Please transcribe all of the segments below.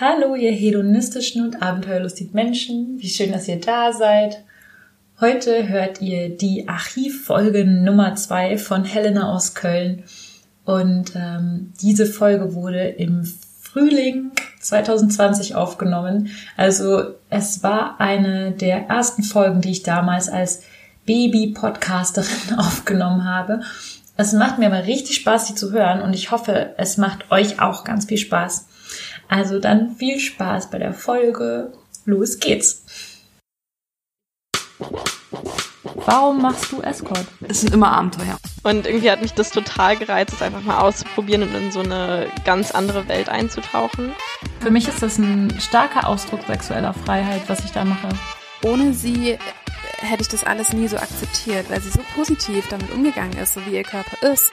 Hallo, ihr hedonistischen und abenteuerlustigen Menschen. Wie schön, dass ihr da seid. Heute hört ihr die Archivfolge Nummer zwei von Helena aus Köln. Und ähm, diese Folge wurde im Frühling 2020 aufgenommen. Also es war eine der ersten Folgen, die ich damals als Baby-Podcasterin aufgenommen habe. Es macht mir aber richtig Spaß, sie zu hören und ich hoffe, es macht euch auch ganz viel Spaß. Also dann viel Spaß bei der Folge. Los geht's. Warum machst du Escort? Es sind immer Abenteuer. Und irgendwie hat mich das total gereizt, es einfach mal auszuprobieren und in so eine ganz andere Welt einzutauchen. Für mich ist das ein starker Ausdruck sexueller Freiheit, was ich da mache. Ohne sie hätte ich das alles nie so akzeptiert, weil sie so positiv damit umgegangen ist, so wie ihr Körper ist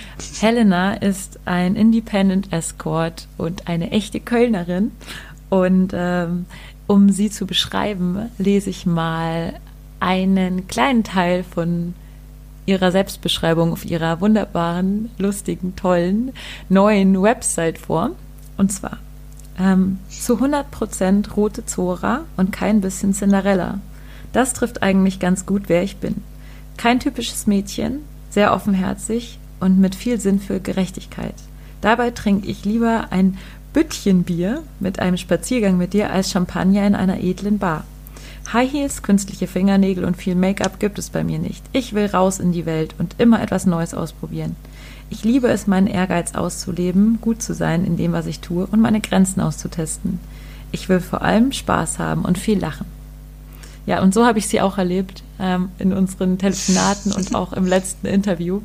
Helena ist ein Independent Escort und eine echte Kölnerin. Und ähm, um sie zu beschreiben, lese ich mal einen kleinen Teil von ihrer Selbstbeschreibung auf ihrer wunderbaren, lustigen, tollen neuen Website vor. Und zwar ähm, zu 100% rote Zora und kein bisschen Cinderella. Das trifft eigentlich ganz gut, wer ich bin. Kein typisches Mädchen, sehr offenherzig, und mit viel Sinn für Gerechtigkeit. Dabei trinke ich lieber ein Büttchenbier mit einem Spaziergang mit dir als Champagner in einer edlen Bar. High Heels, künstliche Fingernägel und viel Make-up gibt es bei mir nicht. Ich will raus in die Welt und immer etwas Neues ausprobieren. Ich liebe es, meinen Ehrgeiz auszuleben, gut zu sein in dem, was ich tue und meine Grenzen auszutesten. Ich will vor allem Spaß haben und viel lachen. Ja, und so habe ich sie auch erlebt ähm, in unseren Telefonaten und auch im letzten Interview.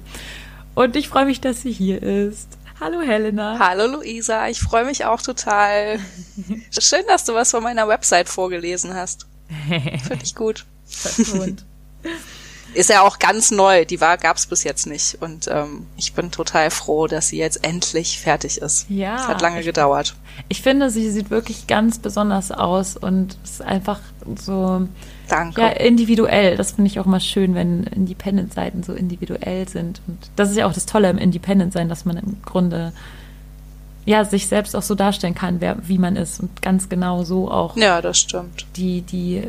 Und ich freue mich, dass sie hier ist. Hallo Helena. Hallo Luisa, ich freue mich auch total. Schön, dass du was von meiner Website vorgelesen hast. Finde ich gut. Ist ja auch ganz neu, die war gab's bis jetzt nicht und ähm, ich bin total froh, dass sie jetzt endlich fertig ist. Ja. Es hat lange ich, gedauert. Ich finde, sie sieht wirklich ganz besonders aus und ist einfach so Danke. Ja, individuell. Das finde ich auch mal schön, wenn Independent-Seiten so individuell sind. Und das ist ja auch das Tolle im Independent-Sein, dass man im Grunde ja sich selbst auch so darstellen kann, wer, wie man ist und ganz genau so auch. Ja, das stimmt. Die, die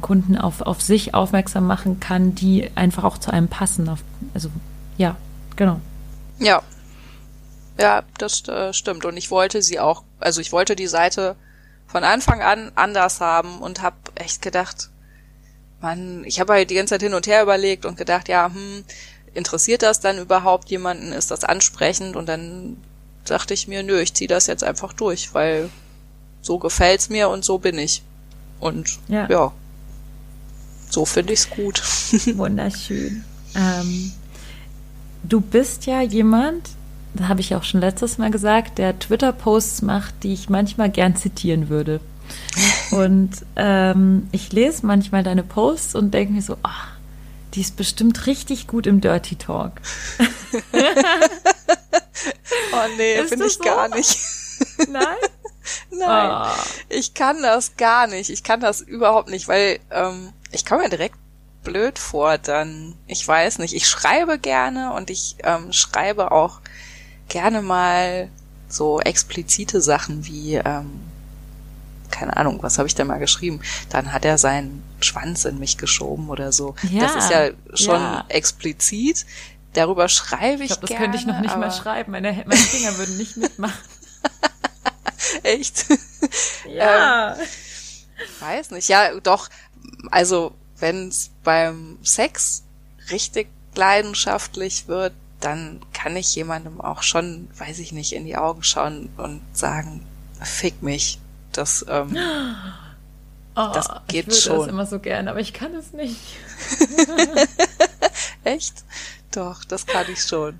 Kunden auf, auf sich aufmerksam machen kann, die einfach auch zu einem passen. Auf, also, ja, genau. Ja. Ja, das äh, stimmt. Und ich wollte sie auch, also ich wollte die Seite von Anfang an anders haben und habe echt gedacht, man, ich habe halt die ganze Zeit hin und her überlegt und gedacht, ja, hm, interessiert das dann überhaupt jemanden? Ist das ansprechend? Und dann dachte ich mir, nö, ich ziehe das jetzt einfach durch, weil so gefällt's mir und so bin ich. Und ja, ja so finde ich's gut. Wunderschön. Ähm, du bist ja jemand, da habe ich auch schon letztes Mal gesagt, der Twitter-Posts macht, die ich manchmal gern zitieren würde. Und ähm, ich lese manchmal deine Posts und denke mir so, ach, die ist bestimmt richtig gut im Dirty Talk. oh nee, finde ich so? gar nicht. Nein? Nein, oh. ich kann das gar nicht. Ich kann das überhaupt nicht, weil ähm, ich komme mir direkt blöd vor. Dann, ich weiß nicht, ich schreibe gerne und ich ähm, schreibe auch gerne mal so explizite Sachen wie ähm, keine Ahnung, was habe ich da mal geschrieben? Dann hat er seinen Schwanz in mich geschoben oder so. Ja, das ist ja schon ja. explizit. Darüber schreibe ich, ich glaub, das gerne. Das könnte ich noch nicht mal schreiben. Meine, meine Finger würden nicht mitmachen. Echt? Ja. ähm, weiß nicht. Ja, doch. Also, wenn es beim Sex richtig leidenschaftlich wird, dann kann ich jemandem auch schon, weiß ich nicht, in die Augen schauen und sagen, fick mich. Das, ähm, oh, das geht ich würde schon. das immer so gern, aber ich kann es nicht. Echt? Doch, das kann ich schon.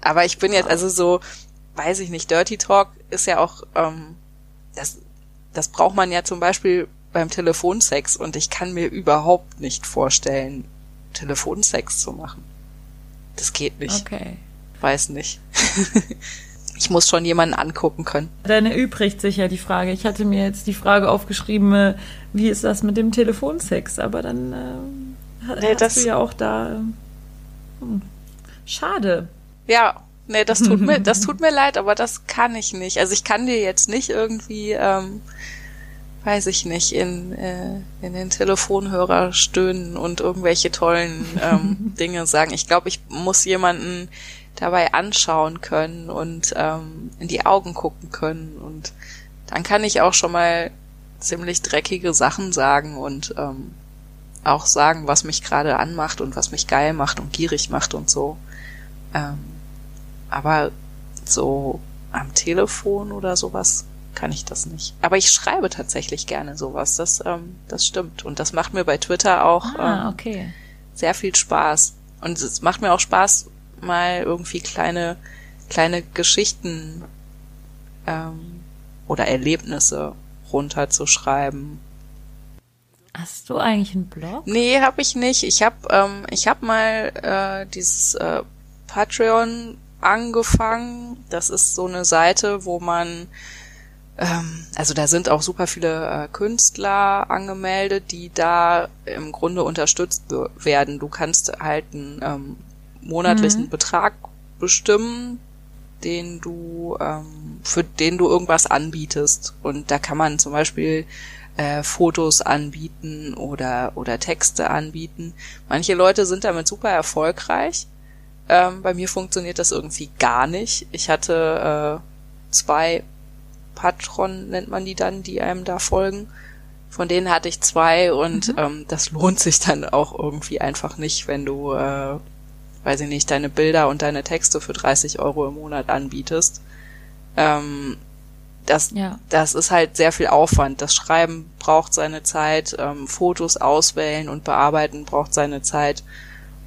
Aber ich bin jetzt also so, weiß ich nicht, Dirty Talk ist ja auch, ähm, das das braucht man ja zum Beispiel beim Telefonsex und ich kann mir überhaupt nicht vorstellen, Telefonsex zu machen. Das geht nicht. Okay. Weiß nicht. ich muss schon jemanden angucken können. Dann erübrigt sich ja die Frage. Ich hatte mir jetzt die Frage aufgeschrieben, äh, wie ist das mit dem Telefonsex? Aber dann äh, Nee, hast das- du ja auch da. Hm. Schade. Ja, nee, das tut mir, das tut mir leid, aber das kann ich nicht. Also ich kann dir jetzt nicht irgendwie, ähm, weiß ich nicht, in, äh, in den Telefonhörer stöhnen und irgendwelche tollen ähm, Dinge sagen. Ich glaube, ich muss jemanden dabei anschauen können und ähm, in die Augen gucken können und dann kann ich auch schon mal ziemlich dreckige Sachen sagen und ähm, auch sagen, was mich gerade anmacht und was mich geil macht und gierig macht und so. Ähm, aber so am Telefon oder sowas kann ich das nicht. Aber ich schreibe tatsächlich gerne sowas. Das, ähm, das stimmt. Und das macht mir bei Twitter auch Ah, ähm, okay. sehr viel Spaß. Und es macht mir auch Spaß, mal irgendwie kleine, kleine Geschichten ähm, oder Erlebnisse runterzuschreiben. Hast du eigentlich einen Blog? Nee, habe ich nicht. Ich habe ähm, ich hab mal äh, dieses äh, Patreon angefangen. Das ist so eine Seite, wo man ähm, also da sind auch super viele äh, Künstler angemeldet, die da im Grunde unterstützt werden. Du kannst halt einen ähm, monatlichen Betrag bestimmen, den du ähm, für den du irgendwas anbietest. Und da kann man zum Beispiel äh, Fotos anbieten oder oder Texte anbieten. Manche Leute sind damit super erfolgreich. Ähm, bei mir funktioniert das irgendwie gar nicht. Ich hatte äh, zwei Patron nennt man die dann, die einem da folgen. Von denen hatte ich zwei und ähm, das lohnt sich dann auch irgendwie einfach nicht, wenn du, äh, weiß ich nicht, deine Bilder und deine Texte für 30 Euro im Monat anbietest. Ähm, das, Ja. das ist halt sehr viel Aufwand. Das Schreiben braucht seine Zeit, ähm, Fotos auswählen und bearbeiten braucht seine Zeit.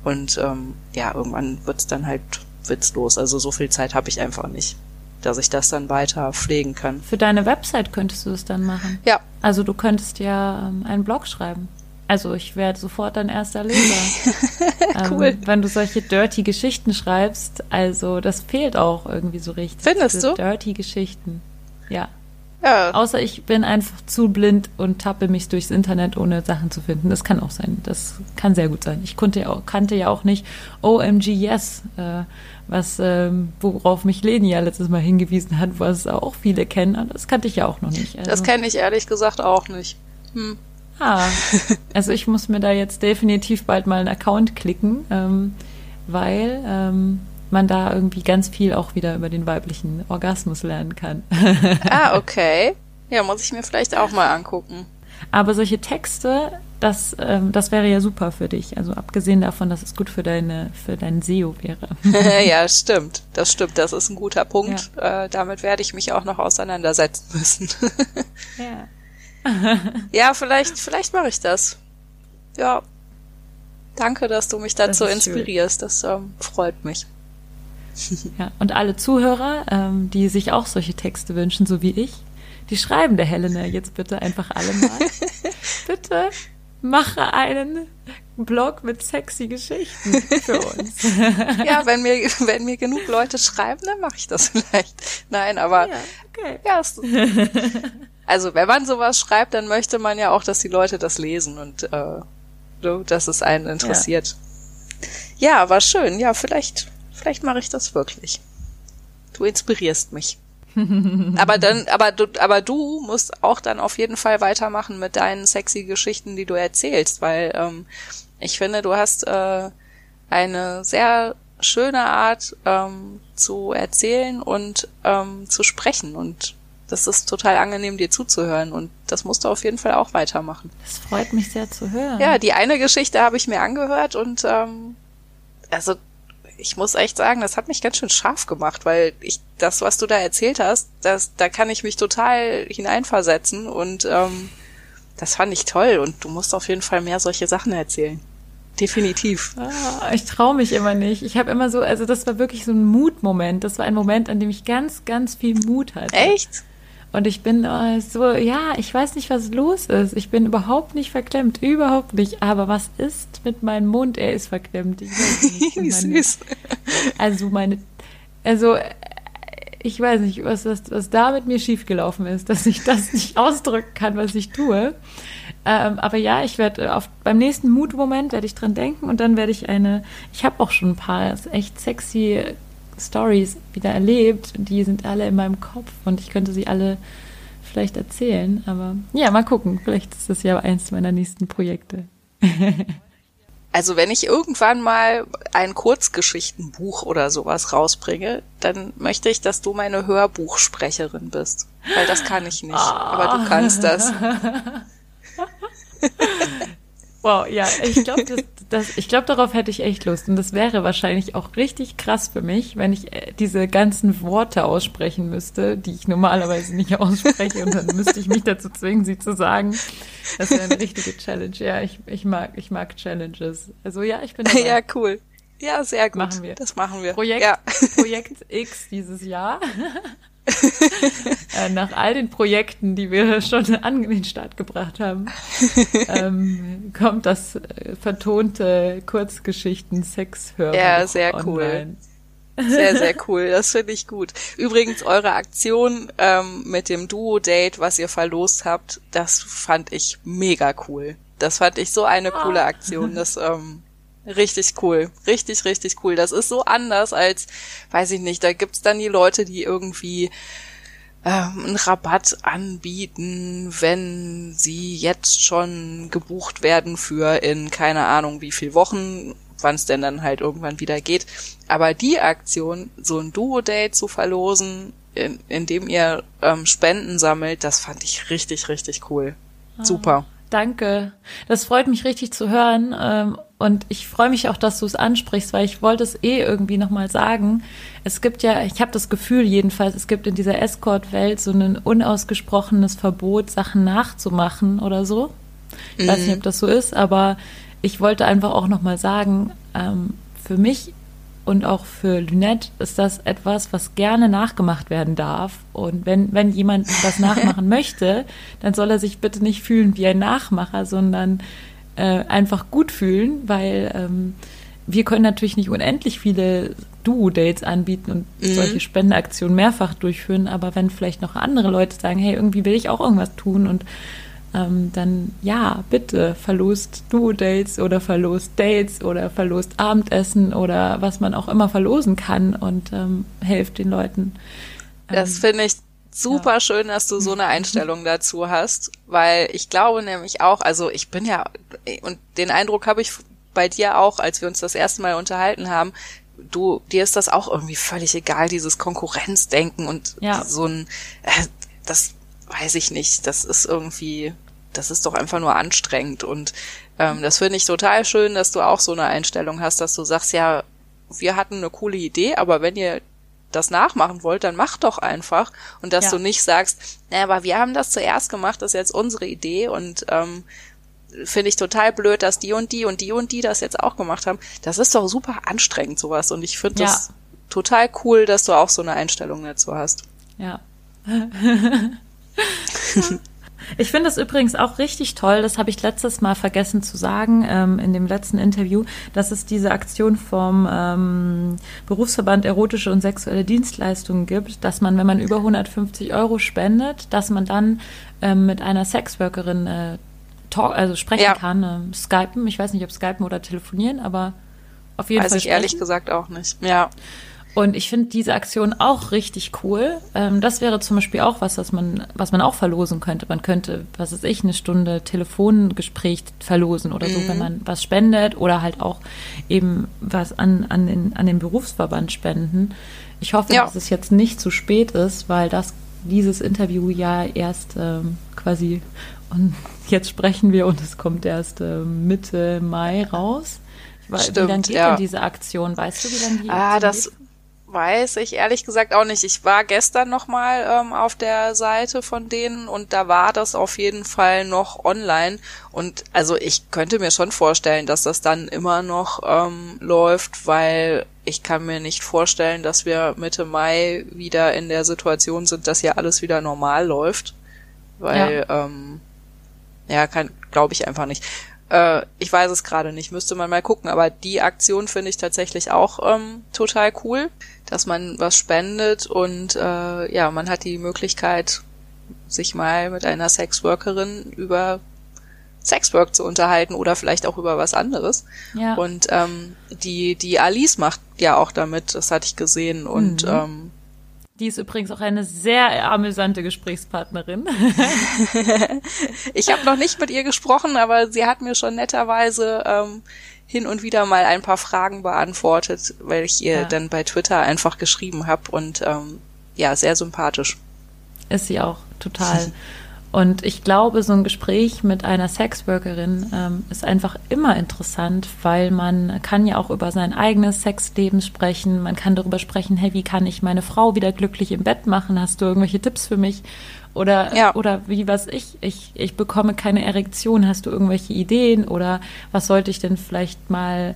Und ähm, ja, irgendwann wird's dann halt witzlos. Also so viel Zeit habe ich einfach nicht, dass ich das dann weiter pflegen kann. Für deine Website könntest du das dann machen. Ja, Also du könntest ja ähm, einen Blog schreiben. Also ich werde sofort dein erster Leser. Cool. ähm, wenn du solche dirty Geschichten schreibst, also das fehlt auch irgendwie so richtig. Findest du? Dirty Geschichten. Ja. ja, Außer ich bin einfach zu blind und tappe mich durchs Internet, ohne Sachen zu finden. Das kann auch sein. Das kann sehr gut sein. Ich konnte ja auch, kannte ja auch nicht OMG Yes, äh, was, ähm, worauf mich Leni ja letztes Mal hingewiesen hat, was auch viele kennen. Das kannte ich ja auch noch nicht. Also, das kenne ich ehrlich gesagt auch nicht. Hm. Ah, also ich muss mir da jetzt definitiv bald mal einen Account klicken, ähm, weil ähm, man da irgendwie ganz viel auch wieder über den weiblichen Orgasmus lernen kann. Ah, okay. Ja, muss ich mir vielleicht auch mal angucken. Aber solche Texte, das, ähm, das wäre ja super für dich. Also abgesehen davon, dass es gut für deine, für dein SEO wäre. ja, stimmt. Das stimmt. Das ist ein guter Punkt. Äh, damit werde ich mich auch noch auseinandersetzen müssen. ja. Ja, vielleicht, vielleicht mache ich das. Ja. Danke, dass du mich dazu Das ist schön. inspirierst. Das ähm, freut mich. ja. Und alle Zuhörer, ähm, die sich auch solche Texte wünschen, so wie ich, die schreiben der Helena jetzt bitte einfach alle mal. bitte mache einen Blog mit sexy Geschichten für uns. Ja, wenn mir, wenn mir genug Leute schreiben, dann mache ich das vielleicht. Nein, aber ja, okay. Ja, es, also wenn man sowas schreibt, dann möchte man ja auch, dass die Leute das lesen und äh, so, dass es einen interessiert. Ja, aber schön. Ja, vielleicht, vielleicht mache ich das wirklich. Du inspirierst mich. aber dann, aber du, aber du musst auch dann auf jeden Fall weitermachen mit deinen sexy Geschichten, die du erzählst, weil ähm, ich finde, du hast äh, eine sehr schöne Art ähm, zu erzählen und ähm, zu sprechen und das ist total angenehm, dir zuzuhören und das musst du auf jeden Fall auch weitermachen. Das freut mich sehr zu hören. Ja, die eine Geschichte habe ich mir angehört und ähm, also ich muss echt sagen, das hat mich ganz schön scharf gemacht, weil ich das, was du da erzählt hast, das, da kann ich mich total hineinversetzen und ähm, das fand ich toll und du musst auf jeden Fall mehr solche Sachen erzählen. Definitiv. Ah, ich traue mich immer nicht. Ich habe immer so, also das war wirklich so ein Mutmoment. Das war ein Moment, an dem ich ganz, ganz viel Mut hatte. Echt? Und ich bin äh, so, ja, ich weiß nicht, was los ist. Ich bin überhaupt nicht verklemmt, überhaupt nicht. Aber was ist mit meinem Mund? Er ist verklemmt. Ich weiß nicht. Wie Meine- süß. Also meine, also äh, ich weiß nicht, was, was, was da mit mir schiefgelaufen ist, dass ich das nicht ausdrücken kann, was ich tue. Ähm, aber ja, ich werde auf beim nächsten Mutmoment werde ich dran denken und dann werde ich eine. Ich habe auch schon ein paar echt sexy Stories wieder erlebt. Die sind alle in meinem Kopf und ich könnte sie alle vielleicht erzählen. Aber ja, mal gucken. Vielleicht ist das ja eins meiner nächsten Projekte. Also wenn ich irgendwann mal ein Kurzgeschichtenbuch oder sowas rausbringe, dann möchte ich, dass du meine Hörbuchsprecherin bist. Weil das kann ich nicht. Aber du kannst das. Wow, ja, ich glaube, das, das, ich glaub, darauf hätte ich echt Lust. Und das wäre wahrscheinlich auch richtig krass für mich, wenn ich äh, diese ganzen Worte aussprechen müsste, die ich normalerweise nicht ausspreche. Und dann müsste ich mich dazu zwingen, sie zu sagen. Das wäre eine richtige Challenge. Ja, ich, ich, mag, ich mag Challenges. Also ja, ich bin dabei. Ja, cool. Ja, sehr gut. Machen wir. Das machen wir. Projekt, Ja. Projekt X dieses Jahr. äh, nach all den Projekten, die wir schon an den Start gebracht haben, ähm, kommt das äh, vertonte Kurzgeschichten-Sex-Hörbuch Ja, sehr cool. online. Sehr, sehr cool. Das finde ich gut. Übrigens, eure Aktion ähm, mit dem Duo-Date, was ihr verlost habt, das fand ich mega cool. Das fand ich so eine coole Aktion. Das ähm, richtig cool. Richtig, richtig cool. Das ist so anders als, weiß ich nicht, da gibt's dann die Leute, die irgendwie ähm, einen Rabatt anbieten, wenn sie jetzt schon gebucht werden für in keine Ahnung wie viel Wochen, wann es denn dann halt irgendwann wieder geht. Aber die Aktion, so ein Duo-Date zu verlosen, in, indem ihr ähm, Spenden sammelt, das fand ich richtig, richtig cool. Super. Danke. Das freut mich richtig zu hören. Ähm, und ich freue mich auch, dass du es ansprichst, weil ich wollte es eh irgendwie nochmal sagen. Es gibt ja, ich habe das Gefühl jedenfalls, es gibt in dieser Escort-Welt so ein unausgesprochenes Verbot, Sachen nachzumachen oder so. Ich weiß nicht, ob das so ist, aber ich wollte einfach auch nochmal sagen, ähm, für mich und auch für Lynette ist das etwas, was gerne nachgemacht werden darf. Und wenn, wenn jemand das nachmachen möchte, dann soll er sich bitte nicht fühlen wie ein Nachmacher, sondern äh, einfach gut fühlen, weil ähm, wir können natürlich nicht unendlich viele Duo-Dates anbieten und solche Spendenaktionen mehrfach durchführen, aber wenn vielleicht noch andere Leute sagen, hey, irgendwie will ich auch irgendwas tun und ähm, dann ja, bitte verlost Duo-Dates oder verlost Dates oder verlost Abendessen oder was man auch immer verlosen kann und ähm, helft den Leuten. Das Ähm, finde ich super schön, dass du so eine Einstellung dazu hast, weil ich glaube nämlich auch, also ich bin ja, und den Eindruck habe ich bei dir auch, als wir uns das erste Mal unterhalten haben, du, dir ist das auch irgendwie völlig egal, dieses Konkurrenzdenken und Ja. so ein, äh, das weiß ich nicht, das ist irgendwie, das ist doch einfach nur anstrengend und ähm, das finde ich total schön, dass du auch so eine Einstellung hast, dass du sagst, ja, wir hatten eine coole Idee, aber wenn ihr das nachmachen wollt, dann macht doch einfach. Und dass Ja. du nicht sagst, naja, aber wir haben das zuerst gemacht, das ist jetzt unsere Idee und ähm, finde ich total blöd, dass die und die und die und die das jetzt auch gemacht haben. Das ist doch super anstrengend, sowas. Und ich finde Ja. das total cool, dass du auch so eine Einstellung dazu hast. Ja. Ich finde es übrigens auch richtig toll, das habe ich letztes Mal vergessen zu sagen, ähm, in dem letzten Interview, dass es diese Aktion vom ähm, Berufsverband Erotische und Sexuelle Dienstleistungen gibt, dass man, wenn man über 150 Euro spendet, dass man dann ähm, mit einer Sexworkerin äh, talk, also sprechen Ja. kann, ähm, skypen. Ich weiß nicht, ob skypen oder telefonieren, aber auf jeden Weiß Fall ich ehrlich sprechen. gesagt auch nicht. Ja. Und ich finde diese Aktion auch richtig cool. Ähm, das wäre zum Beispiel auch was, was man, was man auch verlosen könnte. Man könnte, was weiß ich, eine Stunde Telefongespräch verlosen oder so, wenn man was spendet oder halt auch eben was an, an, den, an den Berufsverband spenden. Ich hoffe, Ja. dass es jetzt nicht zu spät ist, weil das dieses Interview ja erst ähm, quasi und jetzt sprechen wir und es kommt erst ähm, Mitte Mai raus. Ich weiß, wie Stimmt, lange geht ja. denn diese Aktion? Weißt du, wie lange die Ah, Aktion das geht? Weiß ich ehrlich gesagt auch nicht. Ich war gestern noch mal ähm, auf der Seite von denen und da war das auf jeden Fall noch online. Und also ich könnte mir schon vorstellen, dass das dann immer noch ähm, läuft, weil ich kann mir nicht vorstellen, dass wir Mitte Mai wieder in der Situation sind, dass hier alles wieder normal läuft. Weil, ja, ähm, ja kann, glaube ich einfach nicht. Äh, ich weiß es gerade nicht, müsste man mal gucken, aber die Aktion finde ich tatsächlich auch ähm, total cool, dass man was spendet und äh, ja, man hat die Möglichkeit, sich mal mit einer Sexworkerin über Sexwork zu unterhalten oder vielleicht auch über was anderes. Ja. Und ähm, die, die Alice macht ja auch damit, das hatte ich gesehen. Und mhm. ähm, die ist übrigens auch eine sehr amüsante Gesprächspartnerin. ich habe noch nicht mit ihr gesprochen, aber sie hat mir schon netterweise ähm, hin und wieder mal ein paar Fragen beantwortet, weil ich ihr ja. dann bei Twitter einfach geschrieben habe und ähm, ja, sehr sympathisch. Ist sie auch total. Und ich glaube, so ein Gespräch mit einer Sexworkerin ähm, ist einfach immer interessant, weil man kann ja auch über sein eigenes Sexleben sprechen. Man kann darüber sprechen, hey, wie kann ich meine Frau wieder glücklich im Bett machen? Hast du irgendwelche Tipps für mich? Oder, ja. oder wie was ich, ich, ich bekomme keine Erektion. Hast du irgendwelche Ideen? Oder was sollte ich denn vielleicht mal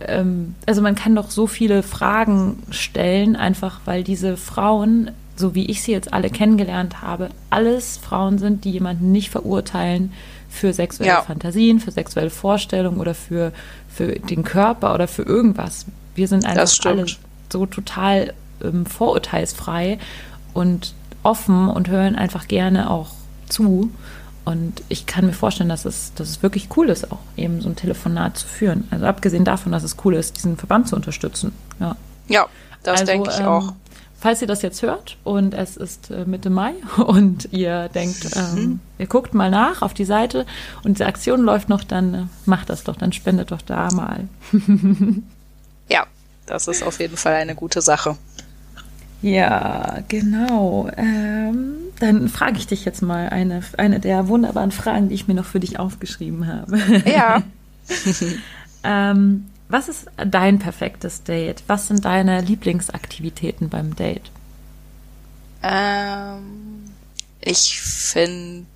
ähm, also man kann doch so viele Fragen stellen, einfach weil diese Frauen so wie ich sie jetzt alle kennengelernt habe, alles Frauen sind, die jemanden nicht verurteilen für sexuelle ja. Fantasien, für sexuelle Vorstellungen oder für, für den Körper oder für irgendwas. Wir sind einfach alle so total ähm, vorurteilsfrei und offen und hören einfach gerne auch zu. Und ich kann mir vorstellen, dass es, dass es wirklich cool ist, auch eben so ein Telefonat zu führen. Also abgesehen davon, dass es cool ist, diesen Verband zu unterstützen. Ja, ja das also, denke ich ähm, auch falls ihr das jetzt hört und es ist äh, Mitte Mai und ihr denkt, ähm, mhm. ihr guckt mal nach auf die Seite und die Aktion läuft noch, dann äh, macht das doch, dann spendet doch da mal. ja, das ist auf jeden Fall eine gute Sache. Ja, genau. Ähm, dann frage ich dich jetzt mal eine, eine der wunderbaren Fragen, die ich mir noch für dich aufgeschrieben habe. Ja. ähm, was ist dein perfektes Date? Was sind deine Lieblingsaktivitäten beim Date? Ähm, ich finde,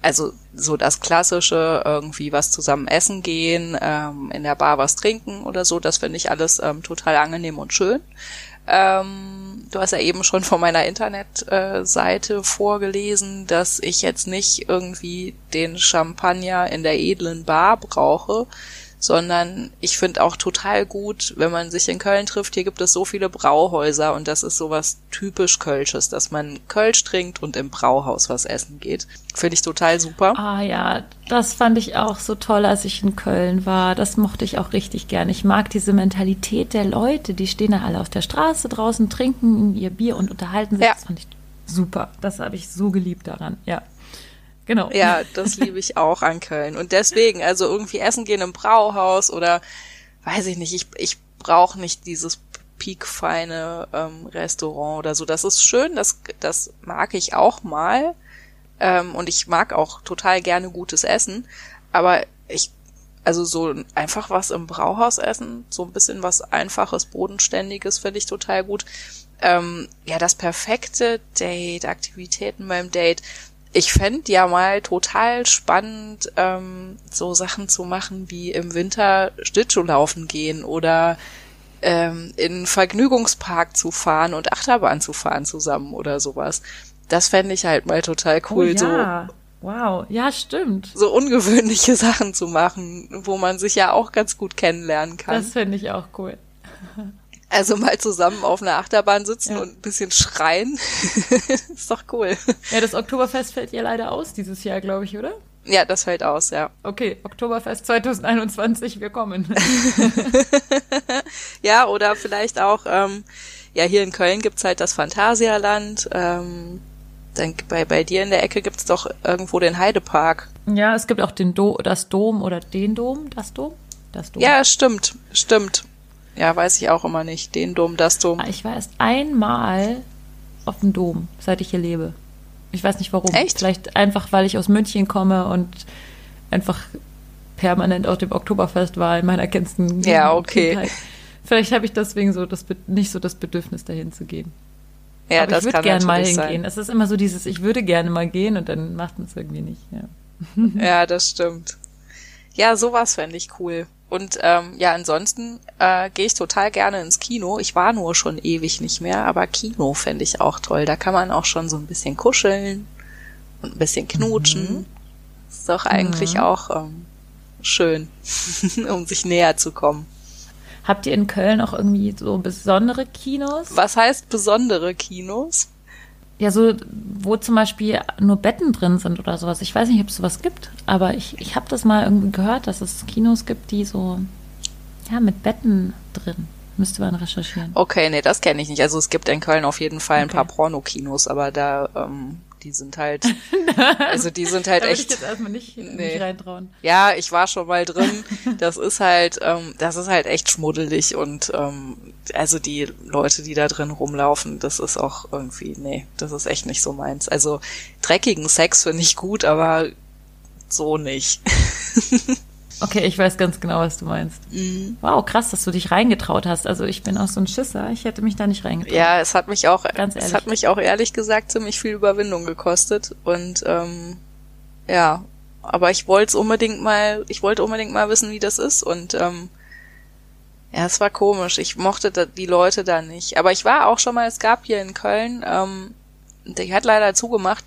also so das klassische, irgendwie was zusammen essen gehen, ähm, in der Bar was trinken oder so, das finde ich alles ähm, total angenehm und schön. Ähm, du hast ja eben schon von meiner Internetseite äh, vorgelesen, dass ich jetzt nicht irgendwie den Champagner in der edlen Bar brauche, sondern ich finde auch total gut, wenn man sich in Köln trifft, hier gibt es so viele Brauhäuser und das ist sowas typisch Kölsches, dass man Kölsch trinkt und im Brauhaus was essen geht. Finde ich total super. Ah ja, das fand ich auch so toll, als ich in Köln war. Das mochte ich auch richtig gern. Ich mag diese Mentalität der Leute, die stehen da alle auf der Straße draußen, trinken ihr Bier und unterhalten sich. Ja. Das fand ich super. Das habe ich so geliebt daran, ja. Genau. Ja, das liebe ich auch an Köln. Und deswegen, also irgendwie essen gehen im Brauhaus oder weiß ich nicht, ich, ich brauche nicht dieses piekfeine ähm, Restaurant oder so. Das ist schön, das, das mag ich auch mal. Ähm, und ich mag auch total gerne gutes Essen. Aber ich, also so einfach was im Brauhaus essen, so ein bisschen was einfaches, bodenständiges finde ich total gut. Ähm, ja, das perfekte Date, Aktivitäten beim Date ich fände ja mal total spannend, ähm, so Sachen zu machen wie im Winter Schlittschuhlaufen gehen oder ähm, in Vergnügungspark zu fahren und Achterbahn zu fahren zusammen oder sowas. Das fände ich halt mal total cool, oh, ja. so Wow, ja, stimmt. So ungewöhnliche Sachen zu machen, wo man sich ja auch ganz gut kennenlernen kann. Das finde ich auch cool. Also mal zusammen auf einer Achterbahn sitzen ja. und ein bisschen schreien. ist doch cool. Ja, das Oktoberfest fällt ja leider aus dieses Jahr, glaube ich, oder? Ja, das fällt aus, ja. Okay, Oktoberfest 2021, wir kommen. ja, oder vielleicht auch, ähm, ja, hier in Köln gibt's halt das Phantasialand. Ähm, dann bei, bei dir in der Ecke gibt's doch irgendwo den Heidepark. Ja, es gibt auch den Do das Dom oder den Dom, das Dom? Das Dom. Ja, stimmt, stimmt. Ja, weiß ich auch immer nicht. Den Dom, das Dom. Ich war erst einmal auf dem Dom, seit ich hier lebe. Ich weiß nicht warum. Echt? Vielleicht einfach, weil ich aus München komme und einfach permanent auf dem Oktoberfest war in meiner kennsten Ja, okay. Kindheit. Vielleicht habe ich deswegen so das nicht so das Bedürfnis dahin zu gehen. Ja, Aber das ich würde gerne mal hingehen. Sein. Es ist immer so dieses, ich würde gerne mal gehen und dann macht man es irgendwie nicht. Ja, ja das stimmt. Ja, sowas fände ich cool. Und ähm, ja, ansonsten äh, gehe ich total gerne ins Kino. Ich war nur schon ewig nicht mehr, aber Kino fände ich auch toll. Da kann man auch schon so ein bisschen kuscheln und ein bisschen knutschen. Mhm. Ist doch eigentlich Mhm. auch ähm, schön, um sich näher zu kommen. Habt ihr in Köln auch irgendwie so besondere Kinos? Was heißt besondere Kinos? Ja, so, wo zum Beispiel nur Betten drin sind oder sowas. Ich weiß nicht, ob es sowas gibt, aber ich, ich habe das mal irgendwie gehört, dass es Kinos gibt, die so, ja, mit Betten drin. Müsste man recherchieren. Okay, nee, das kenne ich nicht. Also es gibt in Köln auf jeden Fall ein Okay. paar Pornokinos, aber da, ähm, die sind halt, also die sind halt da würde ich echt. jetzt erstmal nicht, Nee. nicht reintrauen. Ja, ich war schon mal drin. Das ist halt, ähm, das ist halt echt schmuddelig und ähm, also die Leute, die da drin rumlaufen, das ist auch irgendwie, nee, das ist echt nicht so meins. Also dreckigen Sex finde ich gut, aber so nicht. Okay, ich weiß ganz genau, was du meinst. Mhm. Wow, krass, dass du dich reingetraut hast. Also ich bin auch so ein Schisser. Ich hätte mich da nicht reingetraut. Ja, es hat mich auch, Ganz es ehrlich. hat mich auch ehrlich gesagt ziemlich viel Überwindung gekostet und ähm, ja, aber ich wollte es unbedingt mal, ich wollte unbedingt mal wissen, wie das ist und ähm, ja, es war komisch. Ich mochte da, die Leute da nicht. Aber ich war auch schon mal, es gab hier in Köln, ähm, die hat leider zugemacht,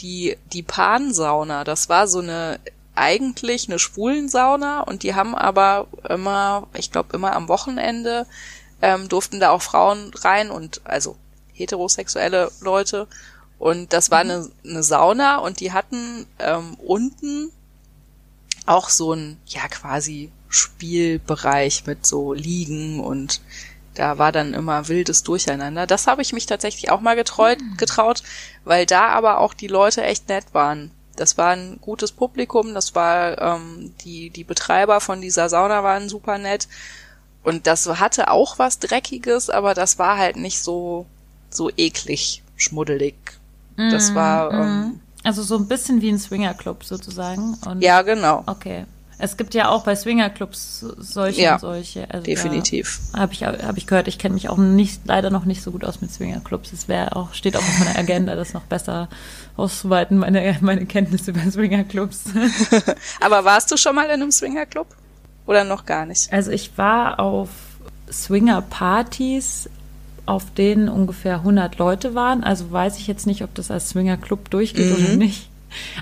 die, die Pan-Sauna. Das war so eine, eigentlich eine Schwulensauna und die haben aber immer, ich glaube immer am Wochenende, ähm, durften da auch Frauen rein und also heterosexuelle Leute. Und das war eine, eine Sauna und die hatten ähm, unten auch so ein, ja, quasi Spielbereich mit so Liegen und da war dann immer wildes Durcheinander. Das habe ich mich tatsächlich auch mal getreut, getraut, weil da aber auch die Leute echt nett waren. Das war ein gutes Publikum, das war ähm, die, die Betreiber von dieser Sauna waren super nett. Und das hatte auch was Dreckiges, aber das war halt nicht so, so eklig, schmuddelig. Das war, ähm, Also so ein bisschen wie ein Swingerclub sozusagen. Und ja, genau, Okay. Es gibt ja auch bei Swingerclubs solche Ja, und solche. Also definitiv. Habe ich, hab ich gehört, ich kenne mich auch nicht, leider noch nicht so gut aus mit Swingerclubs. Es wäre auch, steht auch auf meiner Agenda, das noch besser auszuweiten, meine, meine Kenntnisse über Swingerclubs. Aber warst du schon mal in einem Swingerclub? Oder noch gar nicht? Also ich war auf Swinger-Partys, auf denen ungefähr 100 Leute waren. Also weiß ich jetzt nicht, ob das als Swingerclub durchgeht oder nicht.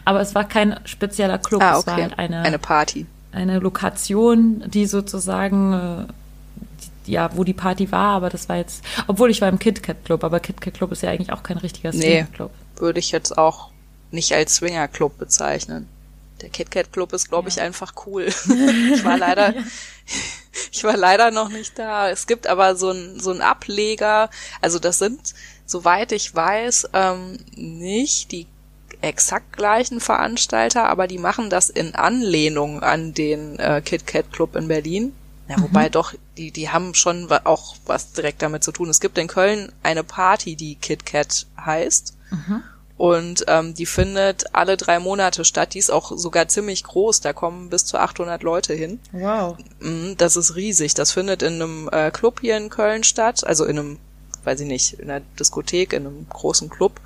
Aber es war kein spezieller Club, Ah, es war okay. halt eine, Eine Party. eine Lokation, die sozusagen, äh, ja, wo die Party war, aber das war jetzt, obwohl ich war im KitKat Club, aber KitKat Club ist ja eigentlich auch kein richtiger Nee. Swingerclub. Würde ich jetzt auch nicht als Swingerclub bezeichnen. Der KitKat Club ist, glaube ich, einfach cool. ich war leider, ich war leider noch nicht da. Es gibt aber so ein, so ein Ableger. Also das sind, soweit ich weiß, ähm, nicht die exakt gleichen Veranstalter, aber die machen das in Anlehnung an den äh, KitKat Club in Berlin. Ja, wobei doch, die, die haben schon auch was direkt damit zu tun. Es gibt in Köln eine Party, die KitKat heißt. Und ähm, die findet alle drei Monate statt. Die ist auch sogar ziemlich groß. Da kommen bis zu 800 Leute hin. Wow. Mm, Das ist riesig. Das findet in einem äh, Club hier in Köln statt. Also in einem, weiß ich nicht, in einer Diskothek, in einem großen Club.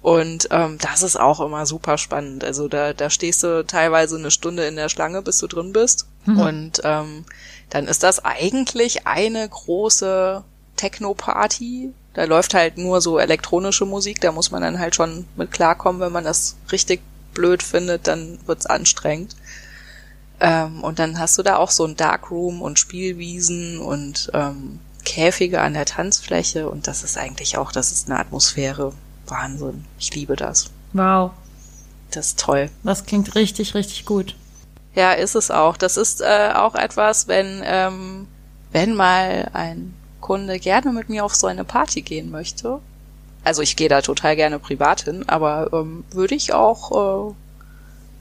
Und ähm, das ist auch immer super spannend. Also da, da stehst du teilweise eine Stunde in der Schlange, bis du drin bist. Und ähm, dann ist das eigentlich eine große Techno-Party. Da läuft halt nur so elektronische Musik. Da muss man dann halt schon mit klarkommen. Wenn man das richtig blöd findet, dann wird's anstrengend. Ähm, und dann hast du da auch so ein Darkroom und Spielwiesen und ähm, Käfige an der Tanzfläche und das ist eigentlich auch, das ist eine Atmosphäre. Wahnsinn. Ich liebe das. Wow. Das ist toll. Das klingt richtig, richtig gut. Ja, ist es auch. Das ist äh, auch etwas, wenn, ähm, wenn mal ein Kunde gerne mit mir auf so eine Party gehen möchte. Also ich gehe da total gerne privat hin, aber ähm, würde ich auch äh,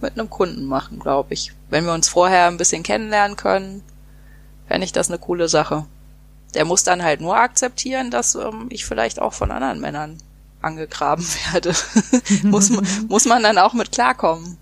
mit einem Kunden machen, glaube ich. Wenn wir uns vorher ein bisschen kennenlernen können, fände ich das eine coole Sache. Der muss dann halt nur akzeptieren, dass ähm, ich vielleicht auch von anderen Männern angegraben werde. muss, man, muss man dann auch mit klarkommen.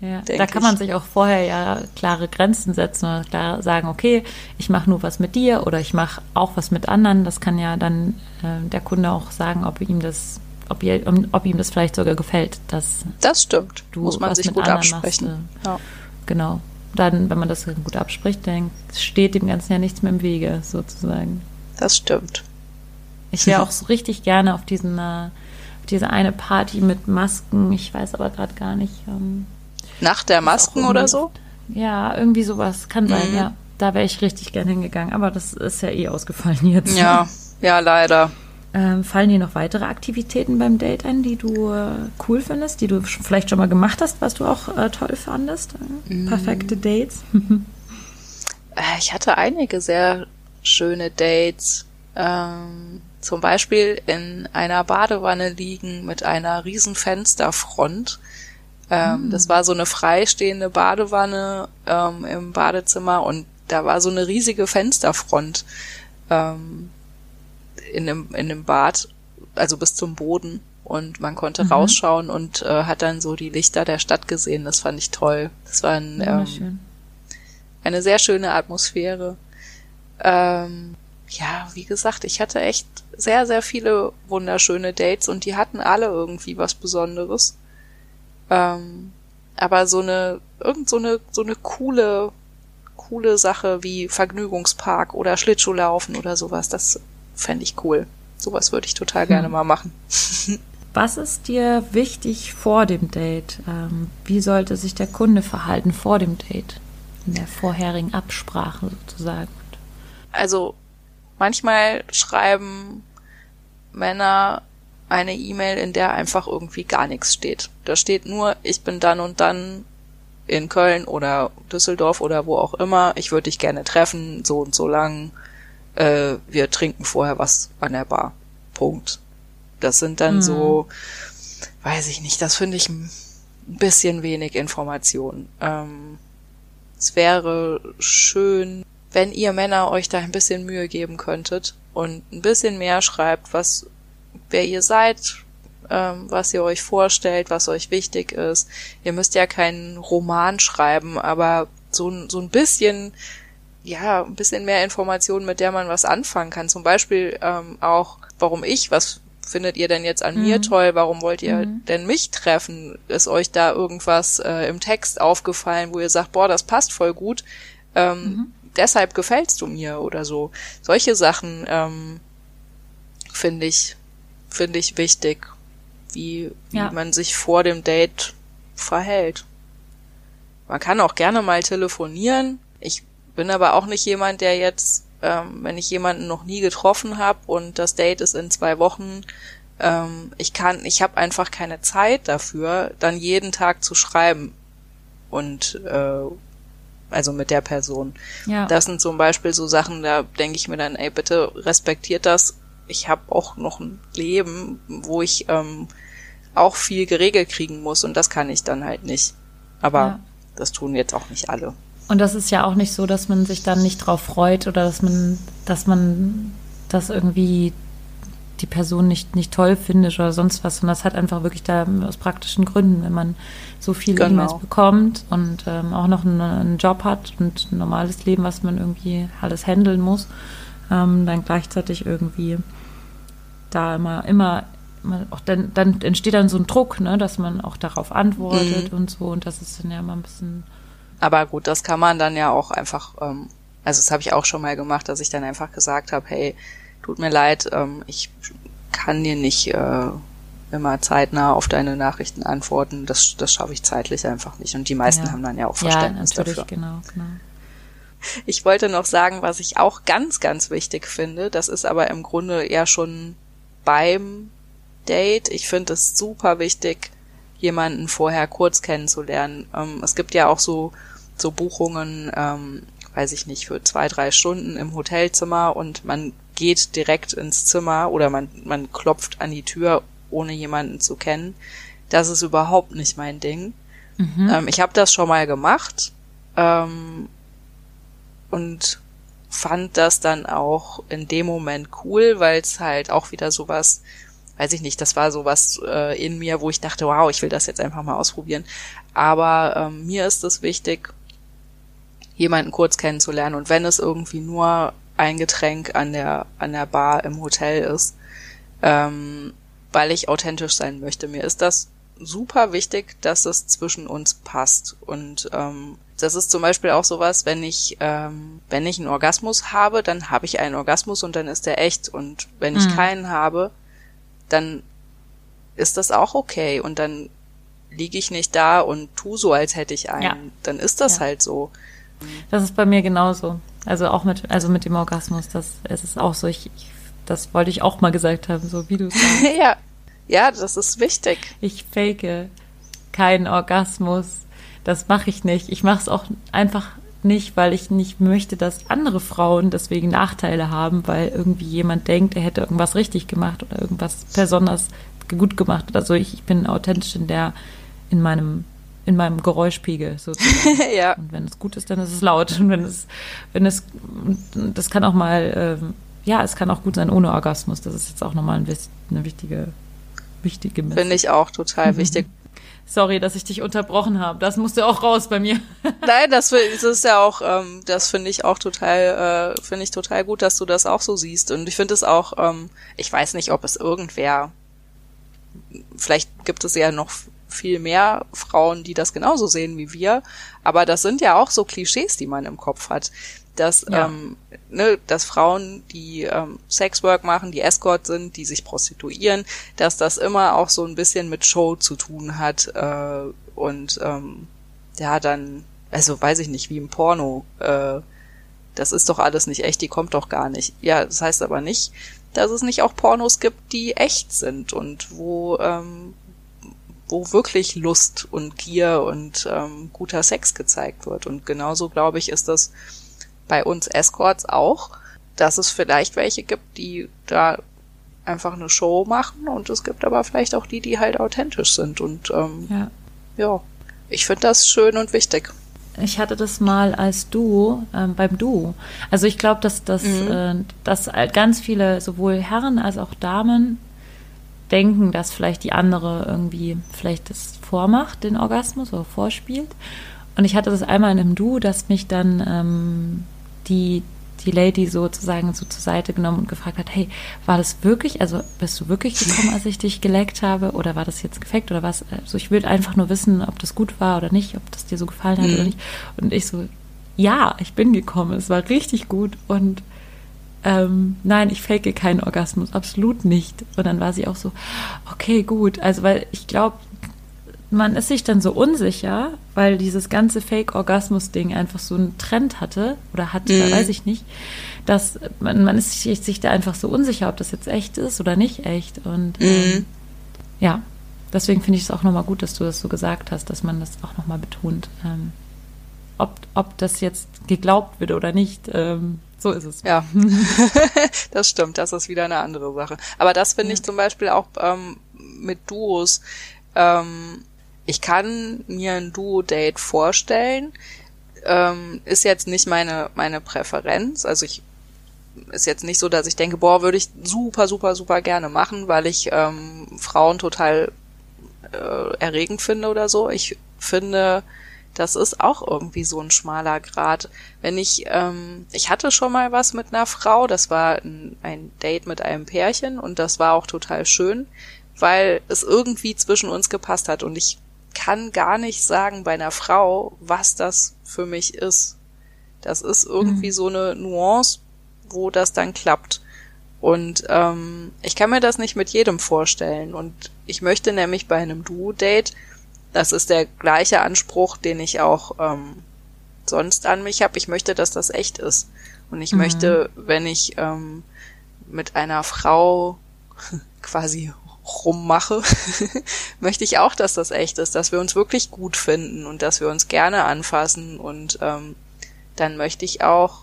Ja, da kann ich. man sich auch vorher ja klare Grenzen setzen oder klar sagen, okay, ich mache nur was mit dir oder ich mache auch was mit anderen. Das kann ja dann äh, der Kunde auch sagen, ob ihm das, ob, ihr, ob ihm das vielleicht sogar gefällt, dass Das stimmt. du muss man was sich mit gut absprechen. Machst, äh, ja. Genau. dann, wenn man das gut abspricht, dann steht dem Ganzen ja nichts mehr im Wege, sozusagen. Das stimmt. Ich wäre auch so richtig gerne auf diesen, äh, auf diese eine Party mit Masken. Ich weiß aber gerade gar nicht. Ähm, Nacht der Masken oder so? Ja, irgendwie sowas. Kann sein, Mhm. ja. Da wäre ich richtig gern hingegangen. Aber das ist ja eh ausgefallen jetzt. Ja, ja, leider. Ähm, fallen dir noch weitere Aktivitäten beim Date ein, die du äh, cool findest, die du sch- vielleicht schon mal gemacht hast, was du auch äh, toll fandest? Äh, Mhm. Perfekte Dates? Äh, Ich hatte einige sehr schöne Dates. Ähm, zum Beispiel in einer Badewanne liegen mit einer riesen Fensterfront. Ähm, Das war so eine freistehende Badewanne ähm, im Badezimmer und da war so eine riesige Fensterfront ähm, in, dem, in dem Bad, also bis zum Boden. Und man konnte rausschauen und äh, hat dann so die Lichter der Stadt gesehen. Das fand ich toll. Das war ein, ähm, eine sehr schöne Atmosphäre. Ähm, ja, wie gesagt, ich hatte echt sehr, sehr viele wunderschöne Dates und die hatten alle irgendwie was Besonderes. Ähm, aber so eine, irgend so eine, so eine coole, coole Sache wie Vergnügungspark oder Schlittschuhlaufen oder sowas, das fände ich cool. Sowas würde ich total gerne mal machen. Was ist dir wichtig vor dem Date? Ähm, wie sollte sich der Kunde verhalten vor dem Date? In der vorherigen Absprache sozusagen. Also manchmal schreiben Männer eine E-Mail, in der einfach irgendwie gar nichts steht. Da steht nur, ich bin dann und dann in Köln oder Düsseldorf oder wo auch immer. Ich würde dich gerne treffen, so und so lang. Äh, wir trinken vorher was an der Bar. Punkt. Das sind dann so, weiß ich nicht, das finde ich ein bisschen wenig Information. Ähm, es wäre schön, wenn ihr Männer euch da ein bisschen Mühe geben könntet und ein bisschen mehr schreibt, was, wer ihr seid, ähm, was ihr euch vorstellt, was euch wichtig ist. Ihr müsst ja keinen Roman schreiben, aber so, ein- so ein bisschen, ja, ein bisschen mehr Informationen, mit der man was anfangen kann. Zum Beispiel ähm, auch, warum ich, was findet ihr denn jetzt an mir toll? Warum wollt ihr denn mich treffen? Ist euch da irgendwas äh, im Text aufgefallen, wo ihr sagt, boah, das passt voll gut? Ähm, Deshalb gefällst du mir oder so. Solche Sachen ähm, finde ich finde ich wichtig, wie, wie Ja. man sich vor dem Date verhält. Man kann auch gerne mal telefonieren. Ich bin aber auch nicht jemand, der jetzt, ähm, wenn ich jemanden noch nie getroffen habe und das Date ist in zwei Wochen, ähm, ich kann, ich habe einfach keine Zeit dafür, dann jeden Tag zu schreiben und äh, also mit der Person. Ja. Das sind zum Beispiel so Sachen, da denke ich mir dann, ey, bitte respektiert das. Ich habe auch noch ein Leben, wo ich ähm, auch viel geregelt kriegen muss und das kann ich dann halt nicht. Aber Ja. das tun jetzt auch nicht alle. Und das ist ja auch nicht so, dass man sich dann nicht drauf freut oder dass man, dass man das irgendwie die Person nicht, nicht toll findet oder sonst was. Und das hat einfach wirklich da aus praktischen Gründen, wenn man so viele Genau. E-Mails bekommt und ähm, auch noch einen, einen Job hat und ein normales Leben, was man irgendwie alles handeln muss, ähm, dann gleichzeitig irgendwie da immer, immer, immer auch dann, dann entsteht dann so ein Druck, ne, dass man auch darauf antwortet und so. Und das ist dann ja immer ein bisschen Aber gut, das kann man dann ja auch einfach, ähm, also das habe ich auch schon mal gemacht, dass ich dann einfach gesagt habe, hey, tut mir leid, ähm, ich kann dir nicht äh, immer zeitnah auf deine Nachrichten antworten. Das, das schaffe ich zeitlich einfach nicht. Und die meisten Ja. haben dann ja auch Ja, Verständnis natürlich, dafür. genau, genau. Ich wollte noch sagen, was ich auch ganz, ganz wichtig finde. Das ist aber im Grunde eher schon beim Date. Ich finde es super wichtig, jemanden vorher kurz kennenzulernen. Ähm, es gibt ja auch so, so Buchungen, ähm, weiß ich nicht, für zwei, drei Stunden im Hotelzimmer und man geht direkt ins Zimmer oder man, man klopft an die Tür, ohne jemanden zu kennen. Das ist überhaupt nicht mein Ding. Ähm, ich habe das schon mal gemacht. Ähm, und fand das dann auch in dem Moment cool, weil es halt auch wieder sowas, weiß ich nicht, das war sowas äh, in mir, wo ich dachte, wow, ich will das jetzt einfach mal ausprobieren. Aber ähm, mir ist es wichtig, jemanden kurz kennenzulernen und wenn es irgendwie nur ein Getränk an der an der Bar im Hotel ist, ähm, weil ich authentisch sein möchte. Mir ist das super wichtig, dass es zwischen uns passt. Und ähm, das ist zum Beispiel auch sowas, wenn ich, ähm, wenn ich einen Orgasmus habe, dann habe ich einen Orgasmus und dann ist der echt. Und wenn ich Mhm. keinen habe, dann ist das auch okay. Und dann liege ich nicht da und tu so, als hätte ich einen. Ja. Dann ist das Ja. halt so. Das ist bei mir genauso. Also auch mit, also mit dem Orgasmus, das es ist auch so. Ich, ich, das wollte ich auch mal gesagt haben, so wie du sagst. ja. Ja, das ist wichtig. Ich fake keinen Orgasmus. Das mache ich nicht. Ich mache es auch einfach nicht, weil ich nicht möchte, dass andere Frauen deswegen Nachteile haben, weil irgendwie jemand denkt, er hätte irgendwas richtig gemacht oder irgendwas besonders gut gemacht oder so. Ich, ich bin authentisch in der, in meinem, in meinem Geräuschpegel sozusagen. ja. Und wenn es gut ist, dann ist es laut. Und wenn es, wenn es, das kann auch mal, ähm, ja, es kann auch gut sein ohne Orgasmus. Das ist jetzt auch nochmal ein, eine wichtige, wichtige Message. Finde ich auch total wichtig. Sorry, dass ich dich unterbrochen habe. Das musste auch raus bei mir. Nein, das, das ist ja auch, ähm, das finde ich auch total, äh, finde ich total gut, dass du das auch so siehst. Und ich finde es auch, ähm, ich weiß nicht, ob es irgendwer, vielleicht gibt es ja noch viel mehr Frauen, die das genauso sehen wie wir, aber das sind ja auch so Klischees, die man im Kopf hat. Dass, Ja. ähm, ne, dass Frauen, die ähm, Sexwork machen, die Escort sind, die sich prostituieren, dass das immer auch so ein bisschen mit Show zu tun hat äh, und ähm, ja, dann, also weiß ich nicht, wie im Porno, äh, das ist doch alles nicht echt, die kommt doch gar nicht. Ja, das heißt aber nicht, dass es nicht auch Pornos gibt, die echt sind und wo, ähm, wo wirklich Lust und Gier und ähm, guter Sex gezeigt wird. Und genauso, glaube ich, ist das bei uns Escorts auch, dass es vielleicht welche gibt, die da einfach eine Show machen und es gibt aber vielleicht auch die, die halt authentisch sind. Und ähm, Ja. ja, ich finde das schön und wichtig. Ich hatte das mal als Duo, ähm, beim Duo. Also ich glaube, dass, dass, äh, dass ganz viele, sowohl Herren als auch Damen, denken, dass vielleicht die andere irgendwie vielleicht das vormacht, den Orgasmus oder vorspielt. Und ich hatte das einmal in einem Duo, dass mich dann ähm, die, die Lady sozusagen so zur Seite genommen und gefragt hat, hey, war das wirklich, also bist du wirklich gekommen, als ich dich geleckt habe oder war das jetzt gefaked oder was? Also ich will einfach nur wissen, ob das gut war oder nicht, ob das dir so gefallen hat oder nicht. Und ich so, ja, ich bin gekommen, es war richtig gut und ähm, nein, ich fake keinen Orgasmus, absolut nicht. Und dann war sie auch so, okay, gut. Also, weil ich glaube, man ist sich dann so unsicher, weil dieses ganze Fake-Orgasmus-Ding einfach so einen Trend hatte oder hatte, Mhm. weiß ich nicht, dass man, man ist sich, sich da einfach so unsicher, ob das jetzt echt ist oder nicht echt. Und ähm, ja, deswegen finde ich es auch nochmal gut, dass du das so gesagt hast, dass man das auch nochmal betont. Ähm, ob, ob das jetzt geglaubt wird oder nicht, ähm, so ist es. Ja, das stimmt, das ist wieder eine andere Sache. Aber das finde ich zum Beispiel auch ähm, mit Duos. Ähm, ich kann mir ein Duo-Date vorstellen, ähm, ist jetzt nicht meine, meine Präferenz. Also ich ist jetzt nicht so, dass ich denke, boah, würde ich super, super, super gerne machen, weil ich ähm, Frauen total äh, erregend finde oder so. Ich finde, das ist auch irgendwie so ein schmaler Grad. Wenn ich, ähm, ich hatte schon mal was mit einer Frau, das war ein, ein Date mit einem Pärchen und das war auch total schön, weil es irgendwie zwischen uns gepasst hat und ich kann gar nicht sagen bei einer Frau, was das für mich ist. Das ist irgendwie so eine Nuance, wo das dann klappt. Und ähm, ich kann mir das nicht mit jedem vorstellen. Und ich möchte nämlich bei einem Duo-Date, das ist der gleiche Anspruch, den ich auch ähm, sonst an mich habe, ich möchte, dass das echt ist. Und ich möchte, wenn ich ähm, mit einer Frau quasi rummache, möchte ich auch, dass das echt ist, dass wir uns wirklich gut finden und dass wir uns gerne anfassen. Und ähm, dann möchte ich auch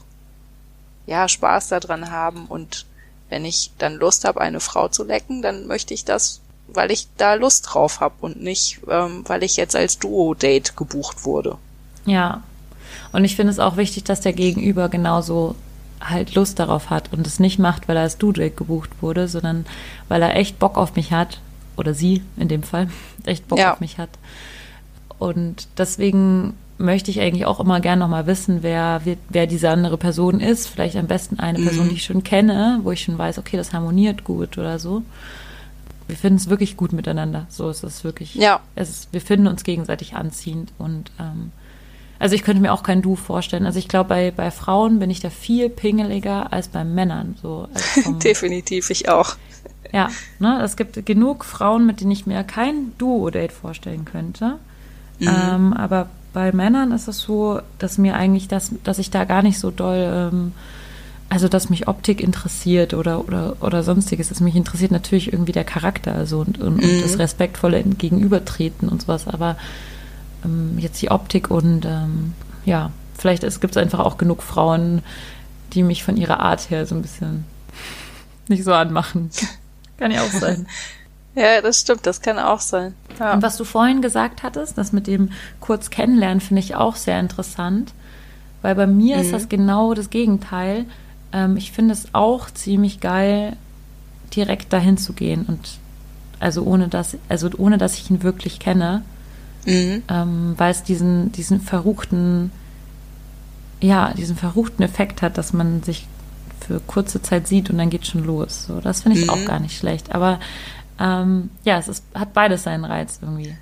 ja Spaß daran haben. Und wenn ich dann Lust habe, eine Frau zu lecken, dann möchte ich das, weil ich da Lust drauf habe und nicht, ähm, weil ich jetzt als Duo-Date gebucht wurde. Ja. Und ich finde es auch wichtig, dass der Gegenüber genauso halt Lust darauf hat und es nicht macht, weil er als Dudek gebucht wurde, sondern weil er echt Bock auf mich hat, oder sie in dem Fall, echt Bock Ja. auf mich hat. Und deswegen möchte ich eigentlich auch immer gern nochmal wissen, wer, wer- wer diese andere Person ist. Vielleicht am besten eine Person, die ich schon kenne, wo ich schon weiß, okay, das harmoniert gut oder so. Wir finden es wirklich gut miteinander. So ist es wirklich. Ja. Es ist, wir finden uns gegenseitig anziehend und ähm, also ich könnte mir auch kein Du vorstellen. Also ich glaube, bei, bei Frauen bin ich da viel pingeliger als bei Männern. So vom, Definitiv, ich auch. ja, ne, es gibt genug Frauen, mit denen ich mir kein Duo-Date vorstellen könnte. Ähm, aber bei Männern ist es so, dass mir eigentlich das, dass ich da gar nicht so doll, ähm, also dass mich Optik interessiert oder oder oder sonstiges. Dass mich interessiert natürlich irgendwie der Charakter, also und, und, und das respektvolle Gegenübertreten und sowas. Aber ähm, jetzt die Optik und ähm, ja, vielleicht gibt es einfach auch genug Frauen, die mich von ihrer Art her so ein bisschen nicht so anmachen. Kann ja auch sein. Ja, das stimmt, das kann auch sein. Ja. Und was du vorhin gesagt hattest, das mit dem kurz kennenlernen, finde ich auch sehr interessant, weil bei mir ist das genau das Gegenteil. Ähm, ich finde es auch ziemlich geil, direkt dahin zu gehen und also ohne dass, also ohne dass ich ihn wirklich kenne, Mhm. ähm, weil es diesen, diesen verruchten, ja, diesen verruchten Effekt hat, dass man sich für kurze Zeit sieht und dann geht schon los. So, das finde ich Mhm. auch gar nicht schlecht. Aber ähm, ja, es ist, hat beides seinen Reiz irgendwie.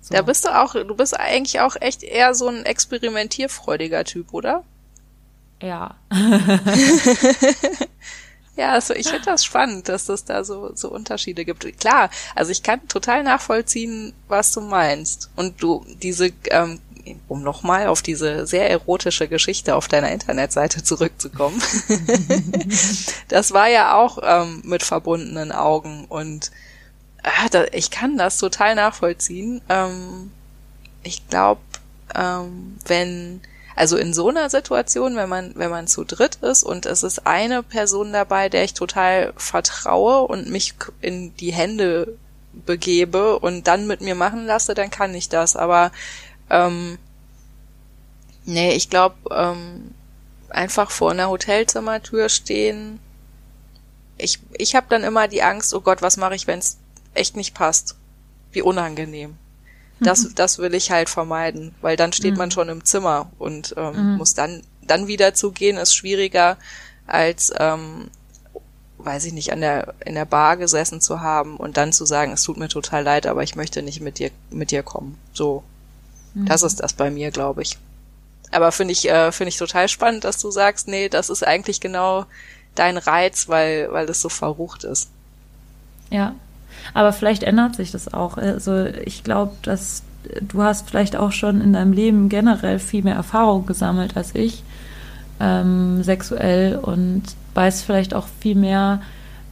So. Da bist du auch, du bist eigentlich auch echt eher so ein experimentierfreudiger Typ, oder? Ja. Ja, also ich finde das spannend, dass es da so, so Unterschiede gibt. Klar, also ich kann total nachvollziehen, was du meinst. Und du, diese, ähm, um nochmal auf diese sehr erotische Geschichte auf deiner Internetseite zurückzukommen, das war ja auch ähm, mit verbundenen Augen und ah, da, ich kann das total nachvollziehen. Ähm, ich glaube, ähm, wenn also in so einer Situation, wenn man, wenn man zu dritt ist und es ist eine Person dabei, der ich total vertraue und mich in die Hände begebe und dann mit mir machen lasse, dann kann ich das. Aber ähm, nee, ich glaube, ähm, einfach vor einer Hotelzimmertür stehen. Ich, ich habe dann immer die Angst, oh Gott, was mache ich, wenn es echt nicht passt? Wie unangenehm. Das, das will ich halt vermeiden, weil dann steht man schon im Zimmer und ähm, muss dann, dann wieder zugehen, ist schwieriger als, ähm, weiß ich nicht, an der, in der Bar gesessen zu haben und dann zu sagen, es tut mir total leid, aber ich möchte nicht mit dir, mit dir kommen. So. Das ist das bei mir, glaube ich. Aber finde ich, äh, finde ich total spannend, dass du sagst, nee, das ist eigentlich genau dein Reiz, weil, weil es so verrucht ist. Ja, aber vielleicht ändert sich das auch. Also ich glaube, dass du hast vielleicht auch schon in deinem Leben generell viel mehr Erfahrung gesammelt als ich, ähm, sexuell und weißt vielleicht auch viel mehr,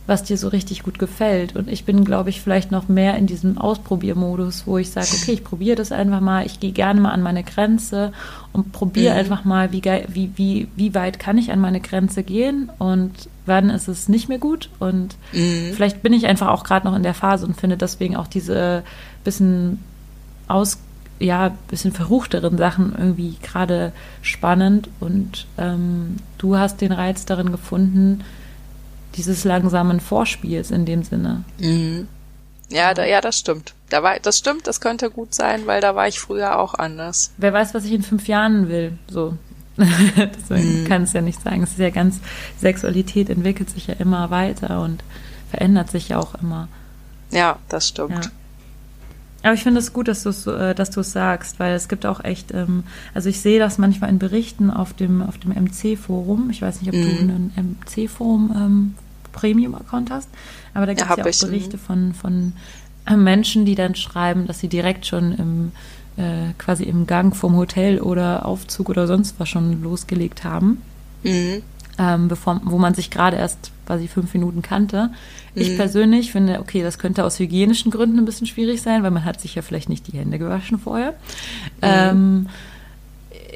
was dir so richtig gut gefällt. Und ich bin, glaube ich, vielleicht noch mehr in diesem Ausprobiermodus, wo ich sage, okay, ich probiere das einfach mal, ich gehe gerne mal an meine Grenze und probiere Mhm. einfach mal, wie, wie, wie, wie weit kann ich an meine Grenze gehen und wann ist es nicht mehr gut. Und vielleicht bin ich einfach auch gerade noch in der Phase und finde deswegen auch diese bisschen aus, ja, bisschen verruchteren Sachen irgendwie gerade spannend. Und ähm, du hast den Reiz darin gefunden, dieses langsamen Vorspiels in dem Sinne. Ja, da, ja, das stimmt. Da war, das stimmt, das könnte gut sein, weil da war ich früher auch anders. Wer weiß, was ich in fünf Jahren will. So. Deswegen kann es ja nicht sagen. Es ist ja ganz, Sexualität entwickelt sich ja immer weiter und verändert sich ja auch immer. Ja, das stimmt. Ja. Aber ich finde es gut, dass du es äh, dass du sagst, weil es gibt auch echt, ähm, also ich sehe das manchmal in Berichten auf dem auf dem MC-Forum. Ich weiß nicht, ob du Mhm. einen MC-Forum ähm, Premium-Account hast, aber da gibt es hab ja, auch ich, mhm. Berichte von von äh, Menschen, die dann schreiben, dass sie direkt schon im äh, quasi im Gang vom Hotel oder Aufzug oder sonst was schon losgelegt haben Mhm. ähm, bevor, wo man sich gerade erst quasi fünf Minuten kannte. Ich Mhm. persönlich finde, okay, das könnte aus hygienischen Gründen ein bisschen schwierig sein, weil man hat sich ja vielleicht nicht die Hände gewaschen vorher. Mhm. Ähm,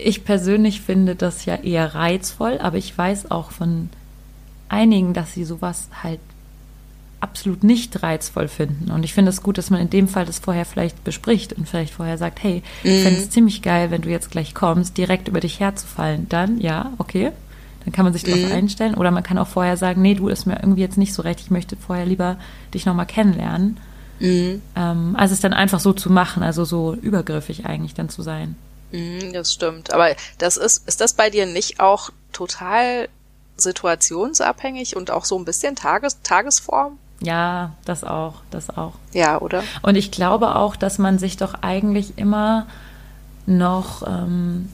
ich persönlich finde das ja eher reizvoll, aber ich weiß auch von einigen, dass sie sowas halt absolut nicht reizvoll finden. Und ich finde es gut, dass man in dem Fall das vorher vielleicht bespricht und vielleicht vorher sagt, hey, ich fände es ziemlich geil, wenn du jetzt gleich kommst, direkt über dich herzufallen. Dann, ja, okay. Dann kann man sich darauf einstellen. Oder man kann auch vorher sagen, nee, du ist mir irgendwie jetzt nicht so recht, ich möchte vorher lieber dich nochmal kennenlernen. Mhm. Ähm, also es dann einfach so zu machen, also so übergriffig eigentlich dann zu sein. Mhm, das stimmt. Aber das ist, ist das bei dir nicht auch total situationsabhängig und auch so ein bisschen Tages, Tagesform? Ja, das auch, das auch. Ja, oder? Und ich glaube auch, dass man sich doch eigentlich immer noch ähm,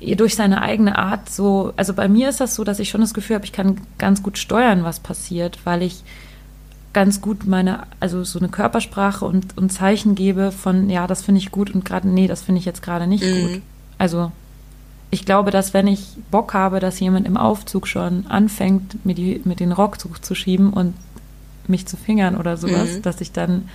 durch seine eigene Art so, also bei mir ist das so, dass ich schon das Gefühl habe, ich kann ganz gut steuern, was passiert, weil ich ganz gut meine, also so eine Körpersprache und, und Zeichen gebe von, ja, das finde ich gut und gerade, nee, das finde ich jetzt gerade nicht Mhm. gut. Also ich glaube, dass wenn ich Bock habe, dass jemand im Aufzug schon anfängt, mir, die, mit den Rock zu, schieben und mich zu fingern oder sowas, Mhm. dass ich dann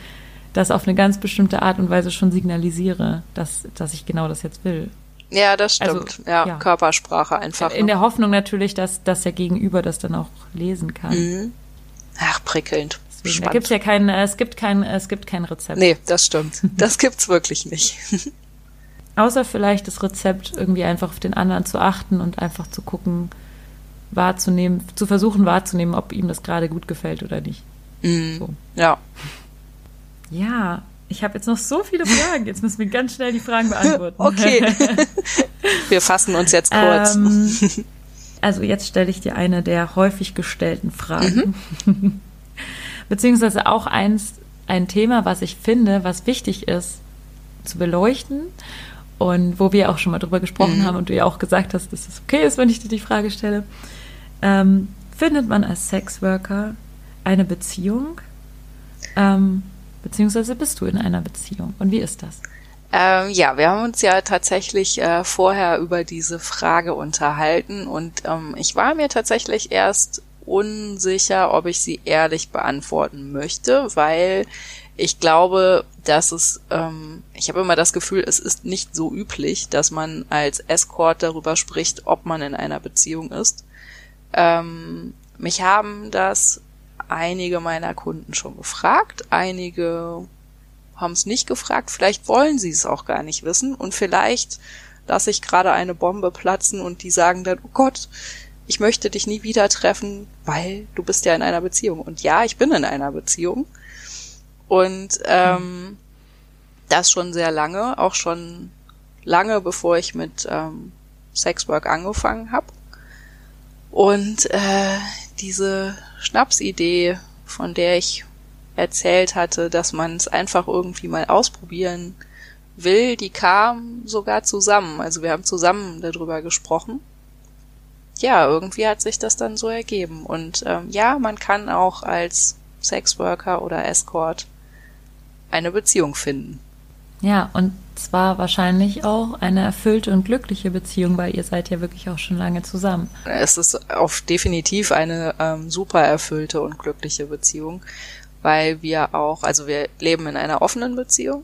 das auf eine ganz bestimmte Art und Weise schon signalisiere, dass, dass ich genau das jetzt will. Ja, das Also, stimmt. ja, ja. Körpersprache einfach. In ne? der Hoffnung natürlich, dass, dass der Gegenüber das dann auch lesen kann. Mhm. Ach, prickelnd. Deswegen, da gibt's ja kein, es gibt kein, es gibt kein Rezept. Nee, das stimmt. Das gibt's wirklich nicht. Außer vielleicht das Rezept, irgendwie einfach auf den anderen zu achten und einfach zu gucken, wahrzunehmen, zu versuchen wahrzunehmen, ob ihm das gerade gut gefällt oder nicht. Mhm. So. Ja. Ja, ich habe jetzt noch so viele Fragen. Jetzt müssen wir ganz schnell die Fragen beantworten. Okay. Wir fassen uns jetzt kurz. Ähm, also jetzt stelle ich dir eine der häufig gestellten Fragen. Beziehungsweise auch eins, ein Thema, was ich finde, was wichtig ist zu beleuchten und wo wir auch schon mal drüber gesprochen Mhm. haben und du ja auch gesagt hast, dass es okay ist, wenn ich dir die Frage stelle. Ähm, findet man als Sexworker eine Beziehung? Ähm, beziehungsweise bist du in einer Beziehung? Und wie ist das? Ähm, ja, wir haben uns ja tatsächlich äh, vorher über diese Frage unterhalten und ähm, ich war mir tatsächlich erst unsicher, ob ich sie ehrlich beantworten möchte, weil ich glaube, dass es, ähm, ich habe immer das Gefühl, es ist nicht so üblich, dass man als Escort darüber spricht, ob man in einer Beziehung ist. Ähm, mich haben das einige meiner Kunden schon gefragt, einige haben es nicht gefragt, vielleicht wollen sie es auch gar nicht wissen und vielleicht lasse ich gerade eine Bombe platzen und die sagen dann, oh Gott, ich möchte dich nie wieder treffen, weil du bist ja in einer Beziehung. Und ja, ich bin in einer Beziehung. Und ähm, das schon sehr lange, auch schon lange bevor ich mit ähm, Sexwork angefangen habe. Und äh, diese Schnapsidee, von der ich erzählt hatte, dass man es einfach irgendwie mal ausprobieren will, die kam sogar zusammen. Also wir haben zusammen darüber gesprochen. Ja, irgendwie hat sich das dann so ergeben. Und ähm, ja, man kann auch als Sexworker oder Escort eine Beziehung finden. Ja, und zwar wahrscheinlich auch eine erfüllte und glückliche Beziehung, weil ihr seid ja wirklich auch schon lange zusammen. Es ist auf definitiv eine ähm, super erfüllte und glückliche Beziehung, weil wir auch, also wir leben in einer offenen Beziehung.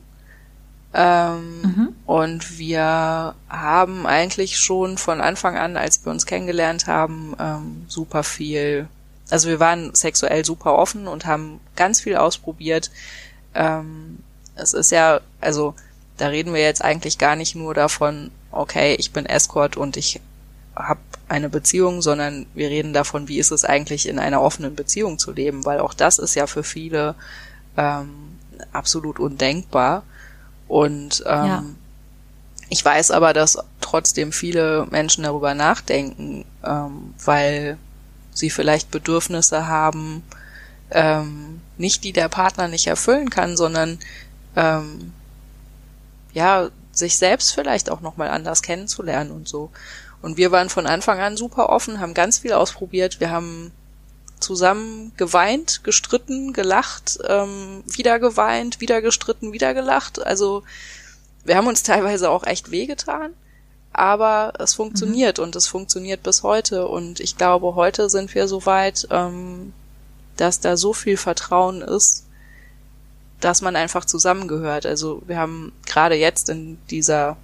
Ähm, Mhm. Und wir haben eigentlich schon von Anfang an, als wir uns kennengelernt haben, ähm, super viel, also wir waren sexuell super offen und haben ganz viel ausprobiert. Ähm, es ist ja, also da reden wir jetzt eigentlich gar nicht nur davon, okay, ich bin Escort und ich habe eine Beziehung, sondern wir reden davon, wie ist es eigentlich in einer offenen Beziehung zu leben, weil auch das ist ja für viele ähm, absolut undenkbar. Und ähm, Ja. ich weiß aber, dass trotzdem viele Menschen darüber nachdenken, ähm, weil sie vielleicht Bedürfnisse haben, ähm, nicht die der Partner nicht erfüllen kann, sondern ähm, ja sich selbst vielleicht auch noch mal anders kennenzulernen und so. Und wir waren von Anfang an super offen, haben ganz viel ausprobiert. Wir haben zusammen geweint, gestritten, gelacht, ähm, wieder geweint, wieder gestritten, wieder gelacht. Also wir haben uns teilweise auch echt wehgetan, aber es funktioniert und es funktioniert bis heute. Und ich glaube, heute sind wir so weit, ähm, dass da so viel Vertrauen ist, dass man einfach zusammengehört. Also wir haben gerade jetzt in dieser,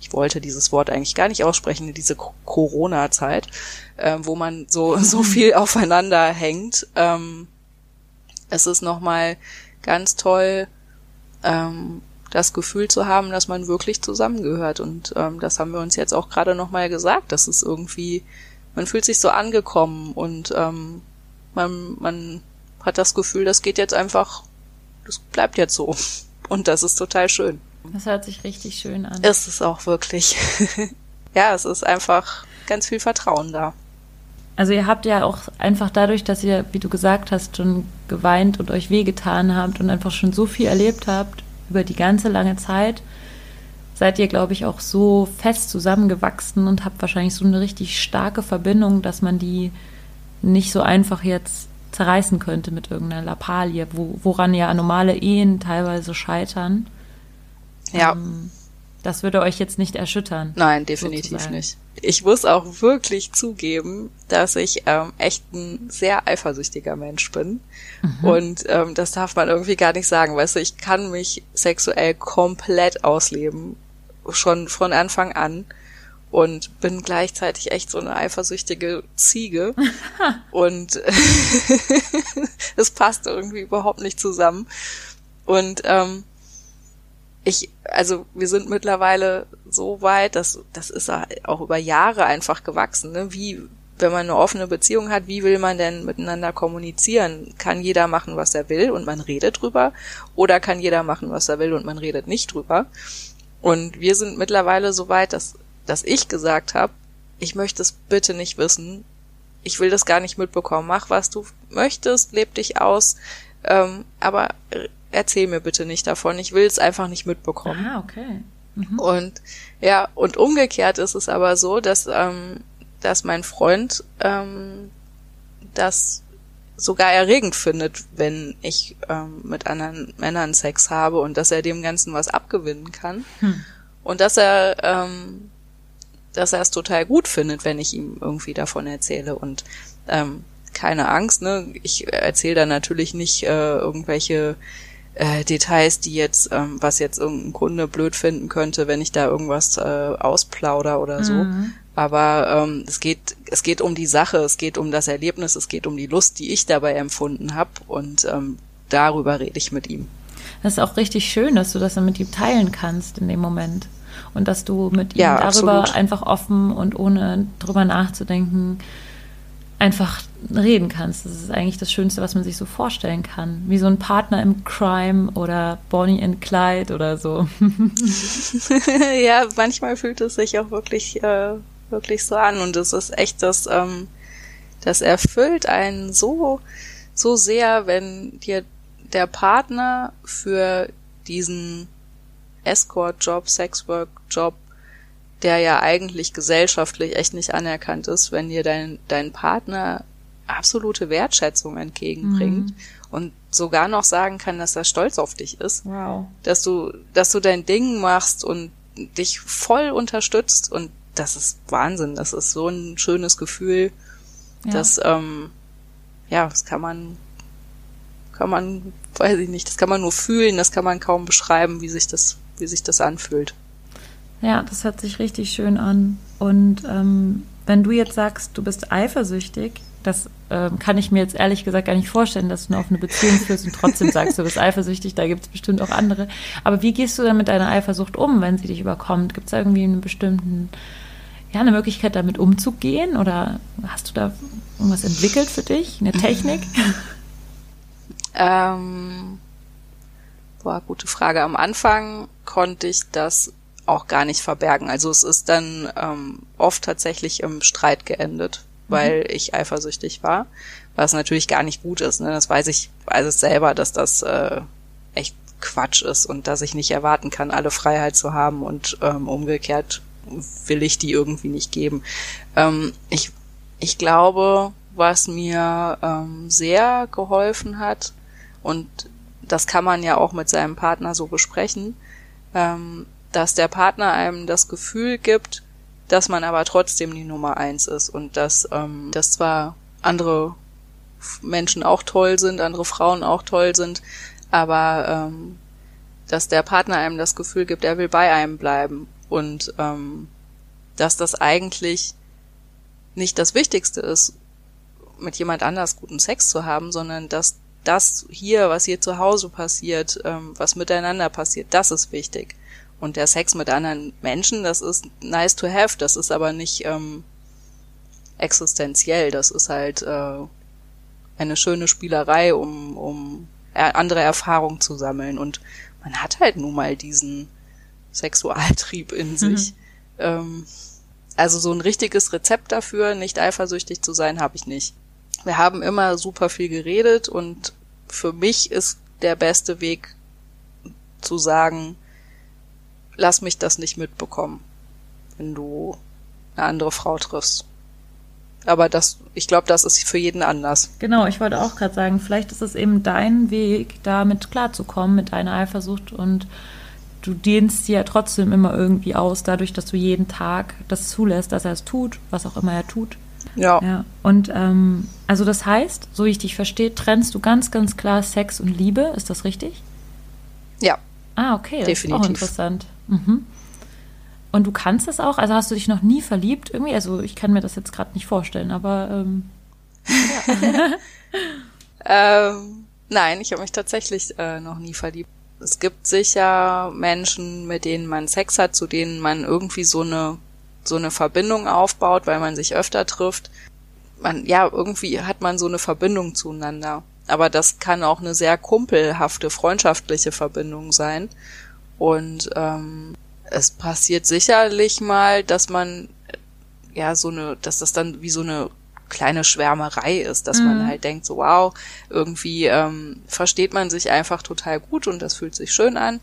ich wollte dieses Wort eigentlich gar nicht aussprechen, in diese Co- Corona-Zeit, äh, wo man so, so viel aufeinander hängt. Ähm, es ist nochmal ganz toll, ähm, das Gefühl zu haben, dass man wirklich zusammengehört. Und ähm, das haben wir uns jetzt auch gerade nochmal gesagt. Das ist irgendwie, man fühlt sich so angekommen und ähm, man, man hat das Gefühl, das geht jetzt einfach, das bleibt jetzt so. Und das ist total schön. Das hört sich richtig schön an. Ist es auch wirklich. ja, es ist einfach ganz viel Vertrauen da. Also ihr habt ja auch einfach dadurch, dass ihr, wie du gesagt hast, schon geweint und euch wehgetan habt und einfach schon so viel erlebt habt über die ganze lange Zeit, seid ihr, glaube ich, auch so fest zusammengewachsen und habt wahrscheinlich so eine richtig starke Verbindung, dass man die nicht so einfach jetzt zerreißen könnte mit irgendeiner Lappalie, wo, woran ja normale Ehen teilweise scheitern. Ja. Ähm, das würde euch jetzt nicht erschüttern. Nein, definitiv sozusagen. nicht. Ich muss auch wirklich zugeben, dass ich ähm, echt ein sehr eifersüchtiger Mensch bin. Und ähm, das darf man irgendwie gar nicht sagen. Weißt du, ich kann mich sexuell komplett ausleben. Schon von Anfang an. Und bin gleichzeitig echt so eine eifersüchtige Ziege. und es passt irgendwie überhaupt nicht zusammen. Und ähm, ich, also wir sind mittlerweile so weit, dass das ist auch über Jahre einfach gewachsen. Ne? Wie, wenn man eine offene Beziehung hat, wie will man denn miteinander kommunizieren? Kann jeder machen, was er will und man redet drüber? Oder kann jeder machen, was er will und man redet nicht drüber? Und wir sind mittlerweile so weit, dass, dass ich gesagt habe, ich möchte es bitte nicht wissen. Ich will das gar nicht mitbekommen. Mach, was du möchtest, leb dich aus. Ähm, aber erzähl mir bitte nicht davon. Ich will es einfach nicht mitbekommen. Ah, okay. Und ja, und umgekehrt ist es aber so, dass, ähm, dass mein Freund ähm, das sogar erregend findet, wenn ich ähm, mit anderen Männern Sex habe und dass er dem Ganzen was abgewinnen kann. Und dass er, ähm, dass er es total gut findet, wenn ich ihm irgendwie davon erzähle. Und ähm, keine Angst, ne? Ich erzähle da natürlich nicht äh, irgendwelche äh, Details, die jetzt, ähm, was jetzt irgendein Kunde blöd finden könnte, wenn ich da irgendwas äh, ausplauder oder so. Aber ähm, es geht, es geht um die Sache, es geht um das Erlebnis, es geht um die Lust, die ich dabei empfunden habe und ähm, darüber rede ich mit ihm. Das ist auch richtig schön, dass du das dann mit ihm teilen kannst in dem Moment. Und dass du mit ihm Ja, darüber absolut. einfach offen und ohne drüber nachzudenken einfach reden kannst. Das ist eigentlich das Schönste, was man sich so vorstellen kann. Wie so ein Partner im Crime oder Bonnie and Clyde oder so. ja, manchmal fühlt es sich auch wirklich, äh, wirklich so an und es ist echt das, ähm, das erfüllt einen so, so sehr, wenn dir der Partner für diesen Escort-Job, Sexwork-Job, der ja eigentlich gesellschaftlich echt nicht anerkannt ist, wenn dir dein, dein Partner absolute Wertschätzung entgegenbringt und sogar noch sagen kann, dass er stolz auf dich ist Wow. dass du, dass du dein Ding machst und dich voll unterstützt und das ist Wahnsinn. Das ist so ein schönes Gefühl, Ja. dass ähm, ja, das kann man, kann man, weiß ich nicht, das kann man nur fühlen, das kann man kaum beschreiben, wie sich das, wie sich das anfühlt. Ja, das hört sich richtig schön an. Und ähm, wenn du jetzt sagst, du bist eifersüchtig, das ähm, kann ich mir jetzt ehrlich gesagt gar nicht vorstellen, dass du eine offene Beziehung führst und trotzdem sagst, du bist eifersüchtig, da gibt es bestimmt auch andere. Aber wie gehst du dann mit deiner Eifersucht um, wenn sie dich überkommt? Gibt es da irgendwie einen bestimmten, ja, eine Möglichkeit, damit umzugehen? Oder hast du da irgendwas entwickelt für dich? Eine Technik? Ähm, boah, gute Frage. Am Anfang konnte ich das auch gar nicht verbergen. Also es ist dann ähm, oft tatsächlich im Streit geendet, weil ich eifersüchtig war, was natürlich gar nicht gut ist. Ne? Das weiß ich, weiß es selber, dass das äh, echt Quatsch ist und dass ich nicht erwarten kann, alle Freiheit zu haben und ähm, umgekehrt will ich die irgendwie nicht geben. Ähm, ich, ich glaube, was mir ähm, sehr geholfen hat, und das kann man ja auch mit seinem Partner so besprechen, ähm, dass der Partner einem das Gefühl gibt, dass man aber trotzdem die Nummer eins ist und dass, ähm, dass zwar andere Menschen auch toll sind, andere Frauen auch toll sind, aber ähm, dass der Partner einem das Gefühl gibt, er will bei einem bleiben und ähm, dass das eigentlich nicht das Wichtigste ist, mit jemand anders guten Sex zu haben, sondern dass das hier, was hier zu Hause passiert, ähm, was miteinander passiert, das ist wichtig. Und der Sex mit anderen Menschen, das ist nice to have, das ist aber nicht ähm, existenziell, das ist halt äh, eine schöne Spielerei, um, um er- andere Erfahrungen zu sammeln. Und man hat halt nun mal diesen Sexualtrieb in sich. Ähm, also so ein richtiges Rezept dafür, nicht eifersüchtig zu sein, habe ich nicht. Wir haben immer super viel geredet und für mich ist der beste Weg zu sagen, lass mich das nicht mitbekommen, wenn du eine andere Frau triffst. Aber das, ich glaube, das ist für jeden anders. Genau, ich wollte auch gerade sagen, vielleicht ist es eben dein Weg, damit klarzukommen, mit deiner Eifersucht und du dehnst sie ja trotzdem immer irgendwie aus, dadurch, dass du jeden Tag das zulässt, dass er es tut, was auch immer er tut. Ja. Ja. Und ähm, also das heißt, so wie ich dich verstehe, trennst du ganz, ganz klar Sex und Liebe, ist das richtig? Ja. Ah, okay, das Definitiv. ist auch interessant. Mhm. Und du kannst es auch? Also hast du dich noch nie verliebt irgendwie? Also ich kann mir das jetzt gerade nicht vorstellen, aber ähm, Ähm, nein, ich habe mich tatsächlich äh, noch nie verliebt. Es gibt sicher Menschen, mit denen man Sex hat, zu denen man irgendwie so eine so eine Verbindung aufbaut, weil man sich öfter trifft. Man ja irgendwie hat man so eine Verbindung zueinander. Aber das kann auch eine sehr kumpelhafte, freundschaftliche Verbindung sein. Und ähm, es passiert sicherlich mal, dass man äh, ja so eine, dass das dann wie so eine kleine Schwärmerei ist, dass man halt denkt, so wow, irgendwie ähm, versteht man sich einfach total gut und das fühlt sich schön an,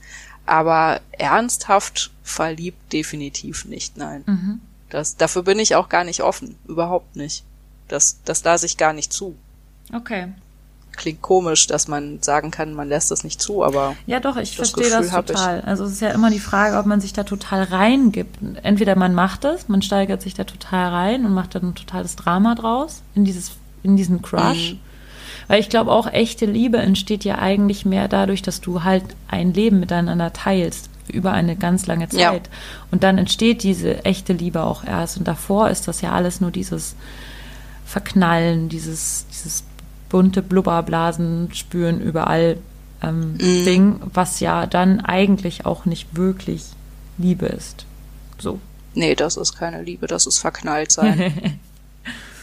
aber ernsthaft verliebt definitiv nicht, nein. Das, dafür bin ich auch gar nicht offen, überhaupt nicht. Das, das lasse ich gar nicht zu. okay. Klingt komisch, dass man sagen kann, man lässt das nicht zu, aber Ja, doch, ich Das verstehe das Gefühl ich. total. Also es ist ja immer die Frage, ob man sich da total reingibt. Entweder man macht es, man steigert sich da total rein und macht dann ein totales Drama draus in dieses in diesen Crush. Weil ich glaube auch echte Liebe entsteht ja eigentlich mehr dadurch, dass du halt ein Leben miteinander teilst über eine ganz lange Zeit. Ja. Und dann entsteht diese echte Liebe auch erst. Und davor ist das ja alles nur dieses Verknallen, dieses, dieses bunte Blubberblasen spüren überall ähm, Ding, was ja dann eigentlich auch nicht wirklich Liebe ist. So. nee, das ist keine Liebe, das ist verknallt sein.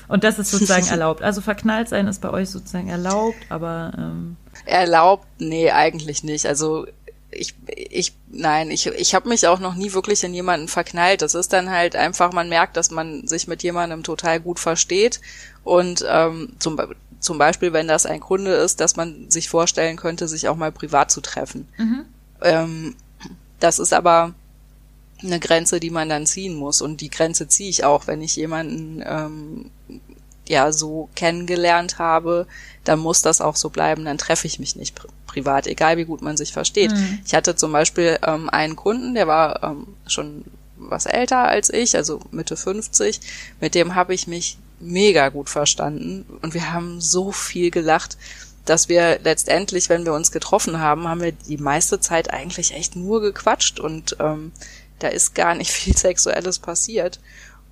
Und das ist sozusagen erlaubt. Also verknallt sein ist bei euch sozusagen erlaubt, aber ähm, Erlaubt? Nee, eigentlich nicht. Also ich, ich, nein, ich, ich habe mich auch noch nie wirklich in jemanden verknallt. Das ist dann halt einfach, man merkt, dass man sich mit jemandem total gut versteht. Und ähm, zum, zum Beispiel, wenn das ein Kunde ist, dass man sich vorstellen könnte, sich auch mal privat zu treffen. Ähm, das ist aber eine Grenze, die man dann ziehen muss. Und die Grenze ziehe ich auch, wenn ich jemanden ähm, ja so kennengelernt habe, dann muss das auch so bleiben, dann treffe ich mich nicht pri privat, egal wie gut man sich versteht. Ich hatte zum Beispiel ähm, einen Kunden, der war ähm, schon was älter als ich, also Mitte 50, mit dem habe ich mich mega gut verstanden. Und wir haben so viel gelacht, dass wir letztendlich, wenn wir uns getroffen haben, haben wir die meiste Zeit eigentlich echt nur gequatscht. Und ähm, da ist gar nicht viel Sexuelles passiert.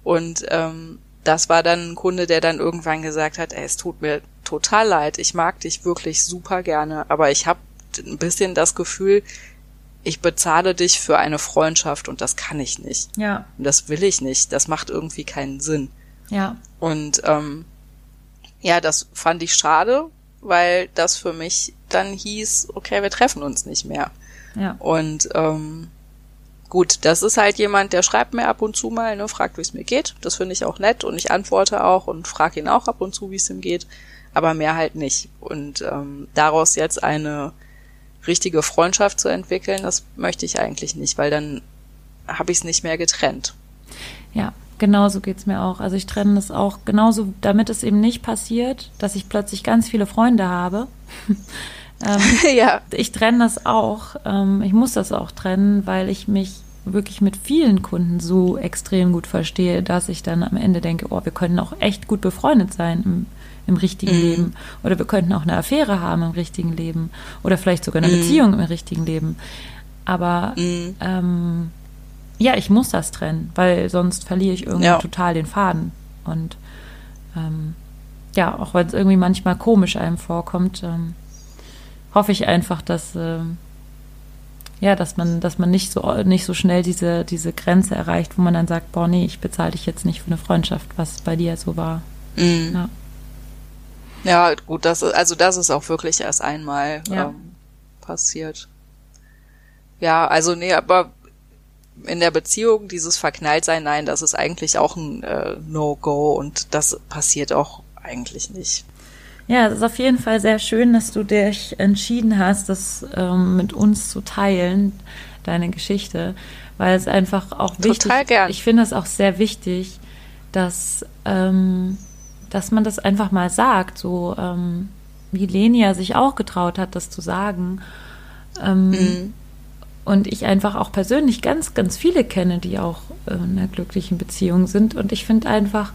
Und ähm, das war dann ein Kunde, der dann irgendwann gesagt hat, ey, es tut mir total leid, ich mag dich wirklich super gerne, aber ich habe ein bisschen das Gefühl, ich bezahle dich für eine Freundschaft und das kann ich nicht. ja, Und das will ich nicht. Das macht irgendwie keinen Sinn. ja, Und ähm, ja, das fand ich schade, weil das für mich dann hieß, okay, wir treffen uns nicht mehr. ja. Und ähm, gut, das ist halt jemand, der schreibt mir ab und zu mal, ne, fragt, wie es mir geht. Das finde ich auch nett und ich antworte auch und frage ihn auch ab und zu, wie es ihm geht, aber mehr halt nicht. Und ähm, daraus jetzt eine richtige Freundschaft zu entwickeln, das möchte ich eigentlich nicht, weil dann habe ich es nicht mehr getrennt. Ja, genauso geht's mir auch. Also ich trenne das auch genauso, damit es eben nicht passiert, dass ich plötzlich ganz viele Freunde habe. Ähm, ja, ich trenne das auch. Ähm, ich muss das auch trennen, weil ich mich wirklich mit vielen Kunden so extrem gut verstehe, dass ich dann am Ende denke, oh, wir können auch echt gut befreundet sein im, im richtigen Leben. Oder wir könnten auch eine Affäre haben im richtigen Leben. Oder vielleicht sogar eine Beziehung im richtigen Leben. Aber ähm, ja, ich muss das trennen, weil sonst verliere ich irgendwie Ja. total den Faden. Und ähm, ja, auch wenn es irgendwie manchmal komisch einem vorkommt, ähm, hoffe ich einfach, dass ähm, ja, dass man, dass man nicht so nicht so schnell diese diese Grenze erreicht, wo man dann sagt, boah, nee, ich bezahle dich jetzt nicht für eine Freundschaft, was bei dir so war. Ja. ja, gut, das ist, also das ist auch wirklich erst einmal Ja. ähm, passiert. Ja, also nee, aber in der Beziehung dieses Verknalltsein, nein, das ist eigentlich auch ein äh, No-Go und das passiert auch eigentlich nicht. Ja, es ist auf jeden Fall sehr schön, dass du dich entschieden hast, das ähm, mit uns zu teilen, deine Geschichte, weil es einfach auch wichtig Total gern. Ich finde es auch sehr wichtig, dass, ähm, dass man das einfach mal sagt, so ähm, wie Lenia sich auch getraut hat, das zu sagen. Ähm, Mhm. Und ich einfach auch persönlich ganz, ganz viele kenne, die auch äh, in einer glücklichen Beziehung sind. Und ich finde einfach,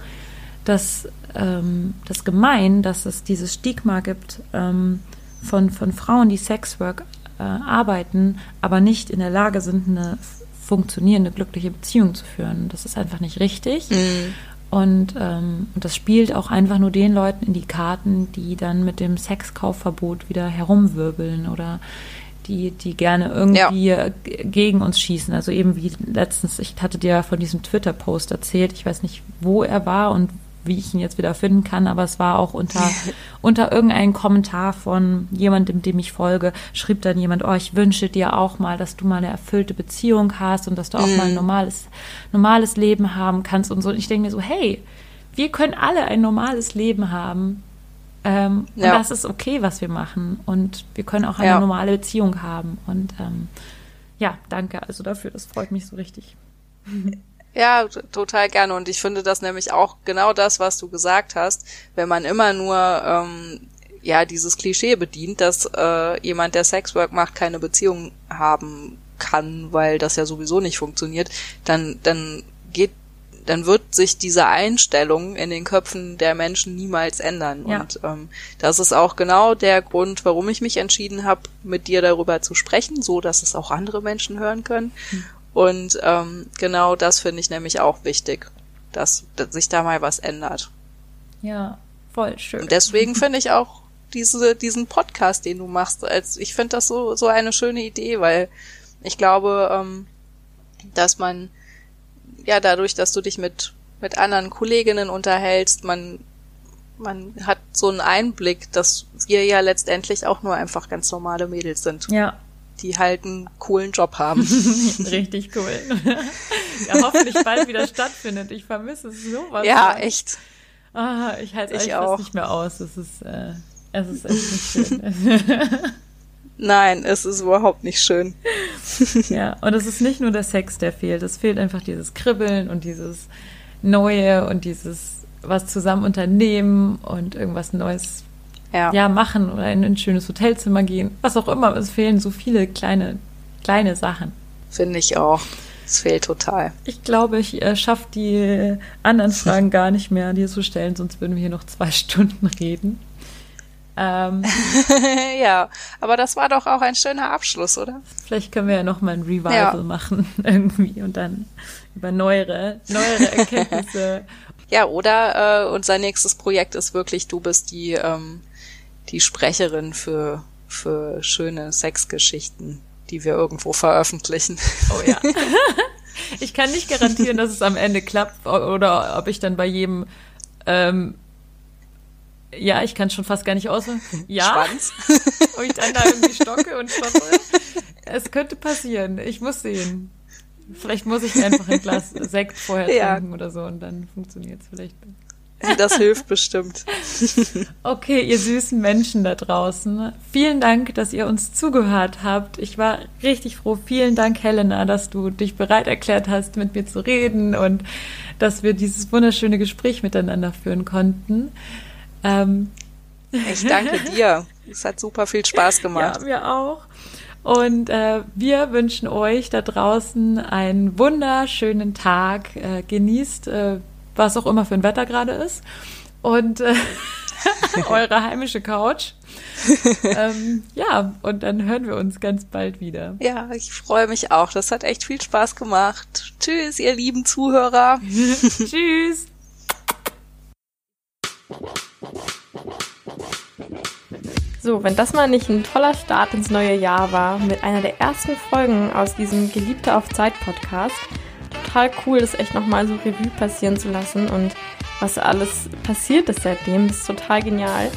dass ähm, das gemein, dass es dieses Stigma gibt ähm, von, von Frauen, die Sexwork äh, arbeiten, aber nicht in der Lage sind, eine funktionierende, glückliche Beziehung zu führen. Das ist einfach nicht richtig. Mhm. Und, ähm, und das spielt auch einfach nur den Leuten in die Karten, die dann mit dem Sexkaufverbot wieder herumwirbeln oder die, die gerne irgendwie äh, g- gegen uns schießen. Also eben wie letztens, ich hatte dir von diesem Twitter-Post erzählt, ich weiß nicht, wo er war und wie ich ihn jetzt wieder finden kann, aber es war auch unter, unter irgendeinem Kommentar von jemandem, dem ich folge, schrieb dann jemand, oh, ich wünsche dir auch mal, dass du mal eine erfüllte Beziehung hast und dass du auch mal ein normales, normales Leben haben kannst und so. Und ich denke mir so, hey, wir können alle ein normales Leben haben. Ähm, Ja. Und das ist okay, was wir machen. Und wir können auch eine Ja. normale Beziehung haben. Und ähm, ja, danke also dafür. Das freut mich so richtig. Ja, total gerne. Und ich finde das nämlich auch genau das, was du gesagt hast, wenn man immer nur ähm, ja dieses Klischee bedient, dass äh, jemand, der Sexwork macht, keine Beziehung haben kann, weil das ja sowieso nicht funktioniert, dann dann geht dann wird sich diese Einstellung in den Köpfen der Menschen niemals ändern. Ja. Und ähm, das ist auch genau der Grund, warum ich mich entschieden habe, mit dir darüber zu sprechen, so dass es auch andere Menschen hören können. Und ähm, genau das finde ich nämlich auch wichtig, dass, dass sich da mal was ändert. Ja, voll schön. Und deswegen finde ich auch diese, diesen Podcast, den du machst, als ich finde das so, so eine schöne Idee, weil ich glaube, ähm, dass man ja dadurch, dass du dich mit, mit anderen Kolleginnen unterhältst, man, man hat so einen Einblick, dass wir ja letztendlich auch nur einfach ganz normale Mädels sind, ja, die halt einen coolen Job haben. richtig cool. ja, hoffentlich bald wieder stattfindet. Ich vermisse es sowas. ja, echt. Ah, ich halte es auch. nicht mehr aus. Es ist, äh, es ist echt nicht schön. Nein, es ist überhaupt nicht schön. ja, und es ist nicht nur der Sex, der fehlt. Es fehlt einfach dieses Kribbeln und dieses Neue und dieses was zusammen unternehmen und irgendwas Neues Ja. ja, machen oder in ein schönes Hotelzimmer gehen. Was auch immer. Es fehlen so viele kleine, kleine Sachen. Finde ich auch. Es fehlt total. Ich glaube, ich äh, schaffe die anderen Fragen gar nicht mehr, dir zu stellen, sonst würden wir hier noch zwei Stunden reden. Ähm, ja, aber das war doch auch ein schöner Abschluss, oder? vielleicht können wir ja noch mal ein Revival Ja. machen irgendwie und dann über neuere, neuere Erkenntnisse. Ja, oder äh, unser nächstes Projekt ist wirklich, du bist die, ähm, die Sprecherin für, für schöne Sexgeschichten, die wir irgendwo veröffentlichen. Oh ja. Ich kann nicht garantieren, dass es am Ende klappt oder ob ich dann bei jedem ähm, ja, ich kann schon fast gar nicht auswählen. Ja, Schwanz. ob ich dann da irgendwie stocke und stottere. Es könnte passieren. Ich muss sehen. Vielleicht muss ich einfach ein Glas Sekt vorher Ja. trinken oder so und dann funktioniert es vielleicht. Das hilft bestimmt. Okay, ihr süßen Menschen da draußen. Vielen Dank, dass ihr uns zugehört habt. Ich war richtig froh. Vielen Dank, Helena, dass du dich bereit erklärt hast, mit mir zu reden und dass wir dieses wunderschöne Gespräch miteinander führen konnten. Ähm, Ich danke dir. Es hat super viel Spaß gemacht. Ja, mir auch. Und äh, wir wünschen euch da draußen einen wunderschönen Tag. Äh, genießt, äh, was auch immer für ein Wetter gerade ist. Und äh, eure heimische Couch. ähm, ja, und dann hören wir uns ganz bald wieder. Ja, ich freue mich auch. Das hat echt viel Spaß gemacht. Tschüss, ihr lieben Zuhörer. Tschüss. So, wenn das mal nicht ein toller Start ins neue Jahr war, mit einer der ersten Folgen aus diesem Geliebte auf Zeit Podcast. Total cool, das echt nochmal so Revue passieren zu lassen und was alles passiert ist seitdem, das ist total genial.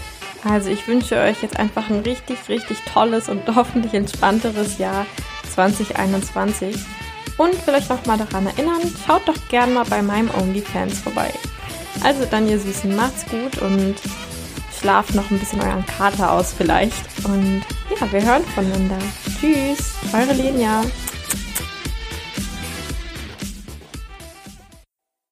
Also ich wünsche euch jetzt einfach ein richtig, richtig tolles und hoffentlich entspannteres Jahr 2021. Und will euch noch mal daran erinnern, schaut doch gern mal bei meinem OnlyFans vorbei. Also dann, ihr Süßen, macht's gut und schlaft noch ein bisschen euren Kater aus vielleicht. Und ja, wir hören voneinander. Tschüss, eure Lenia.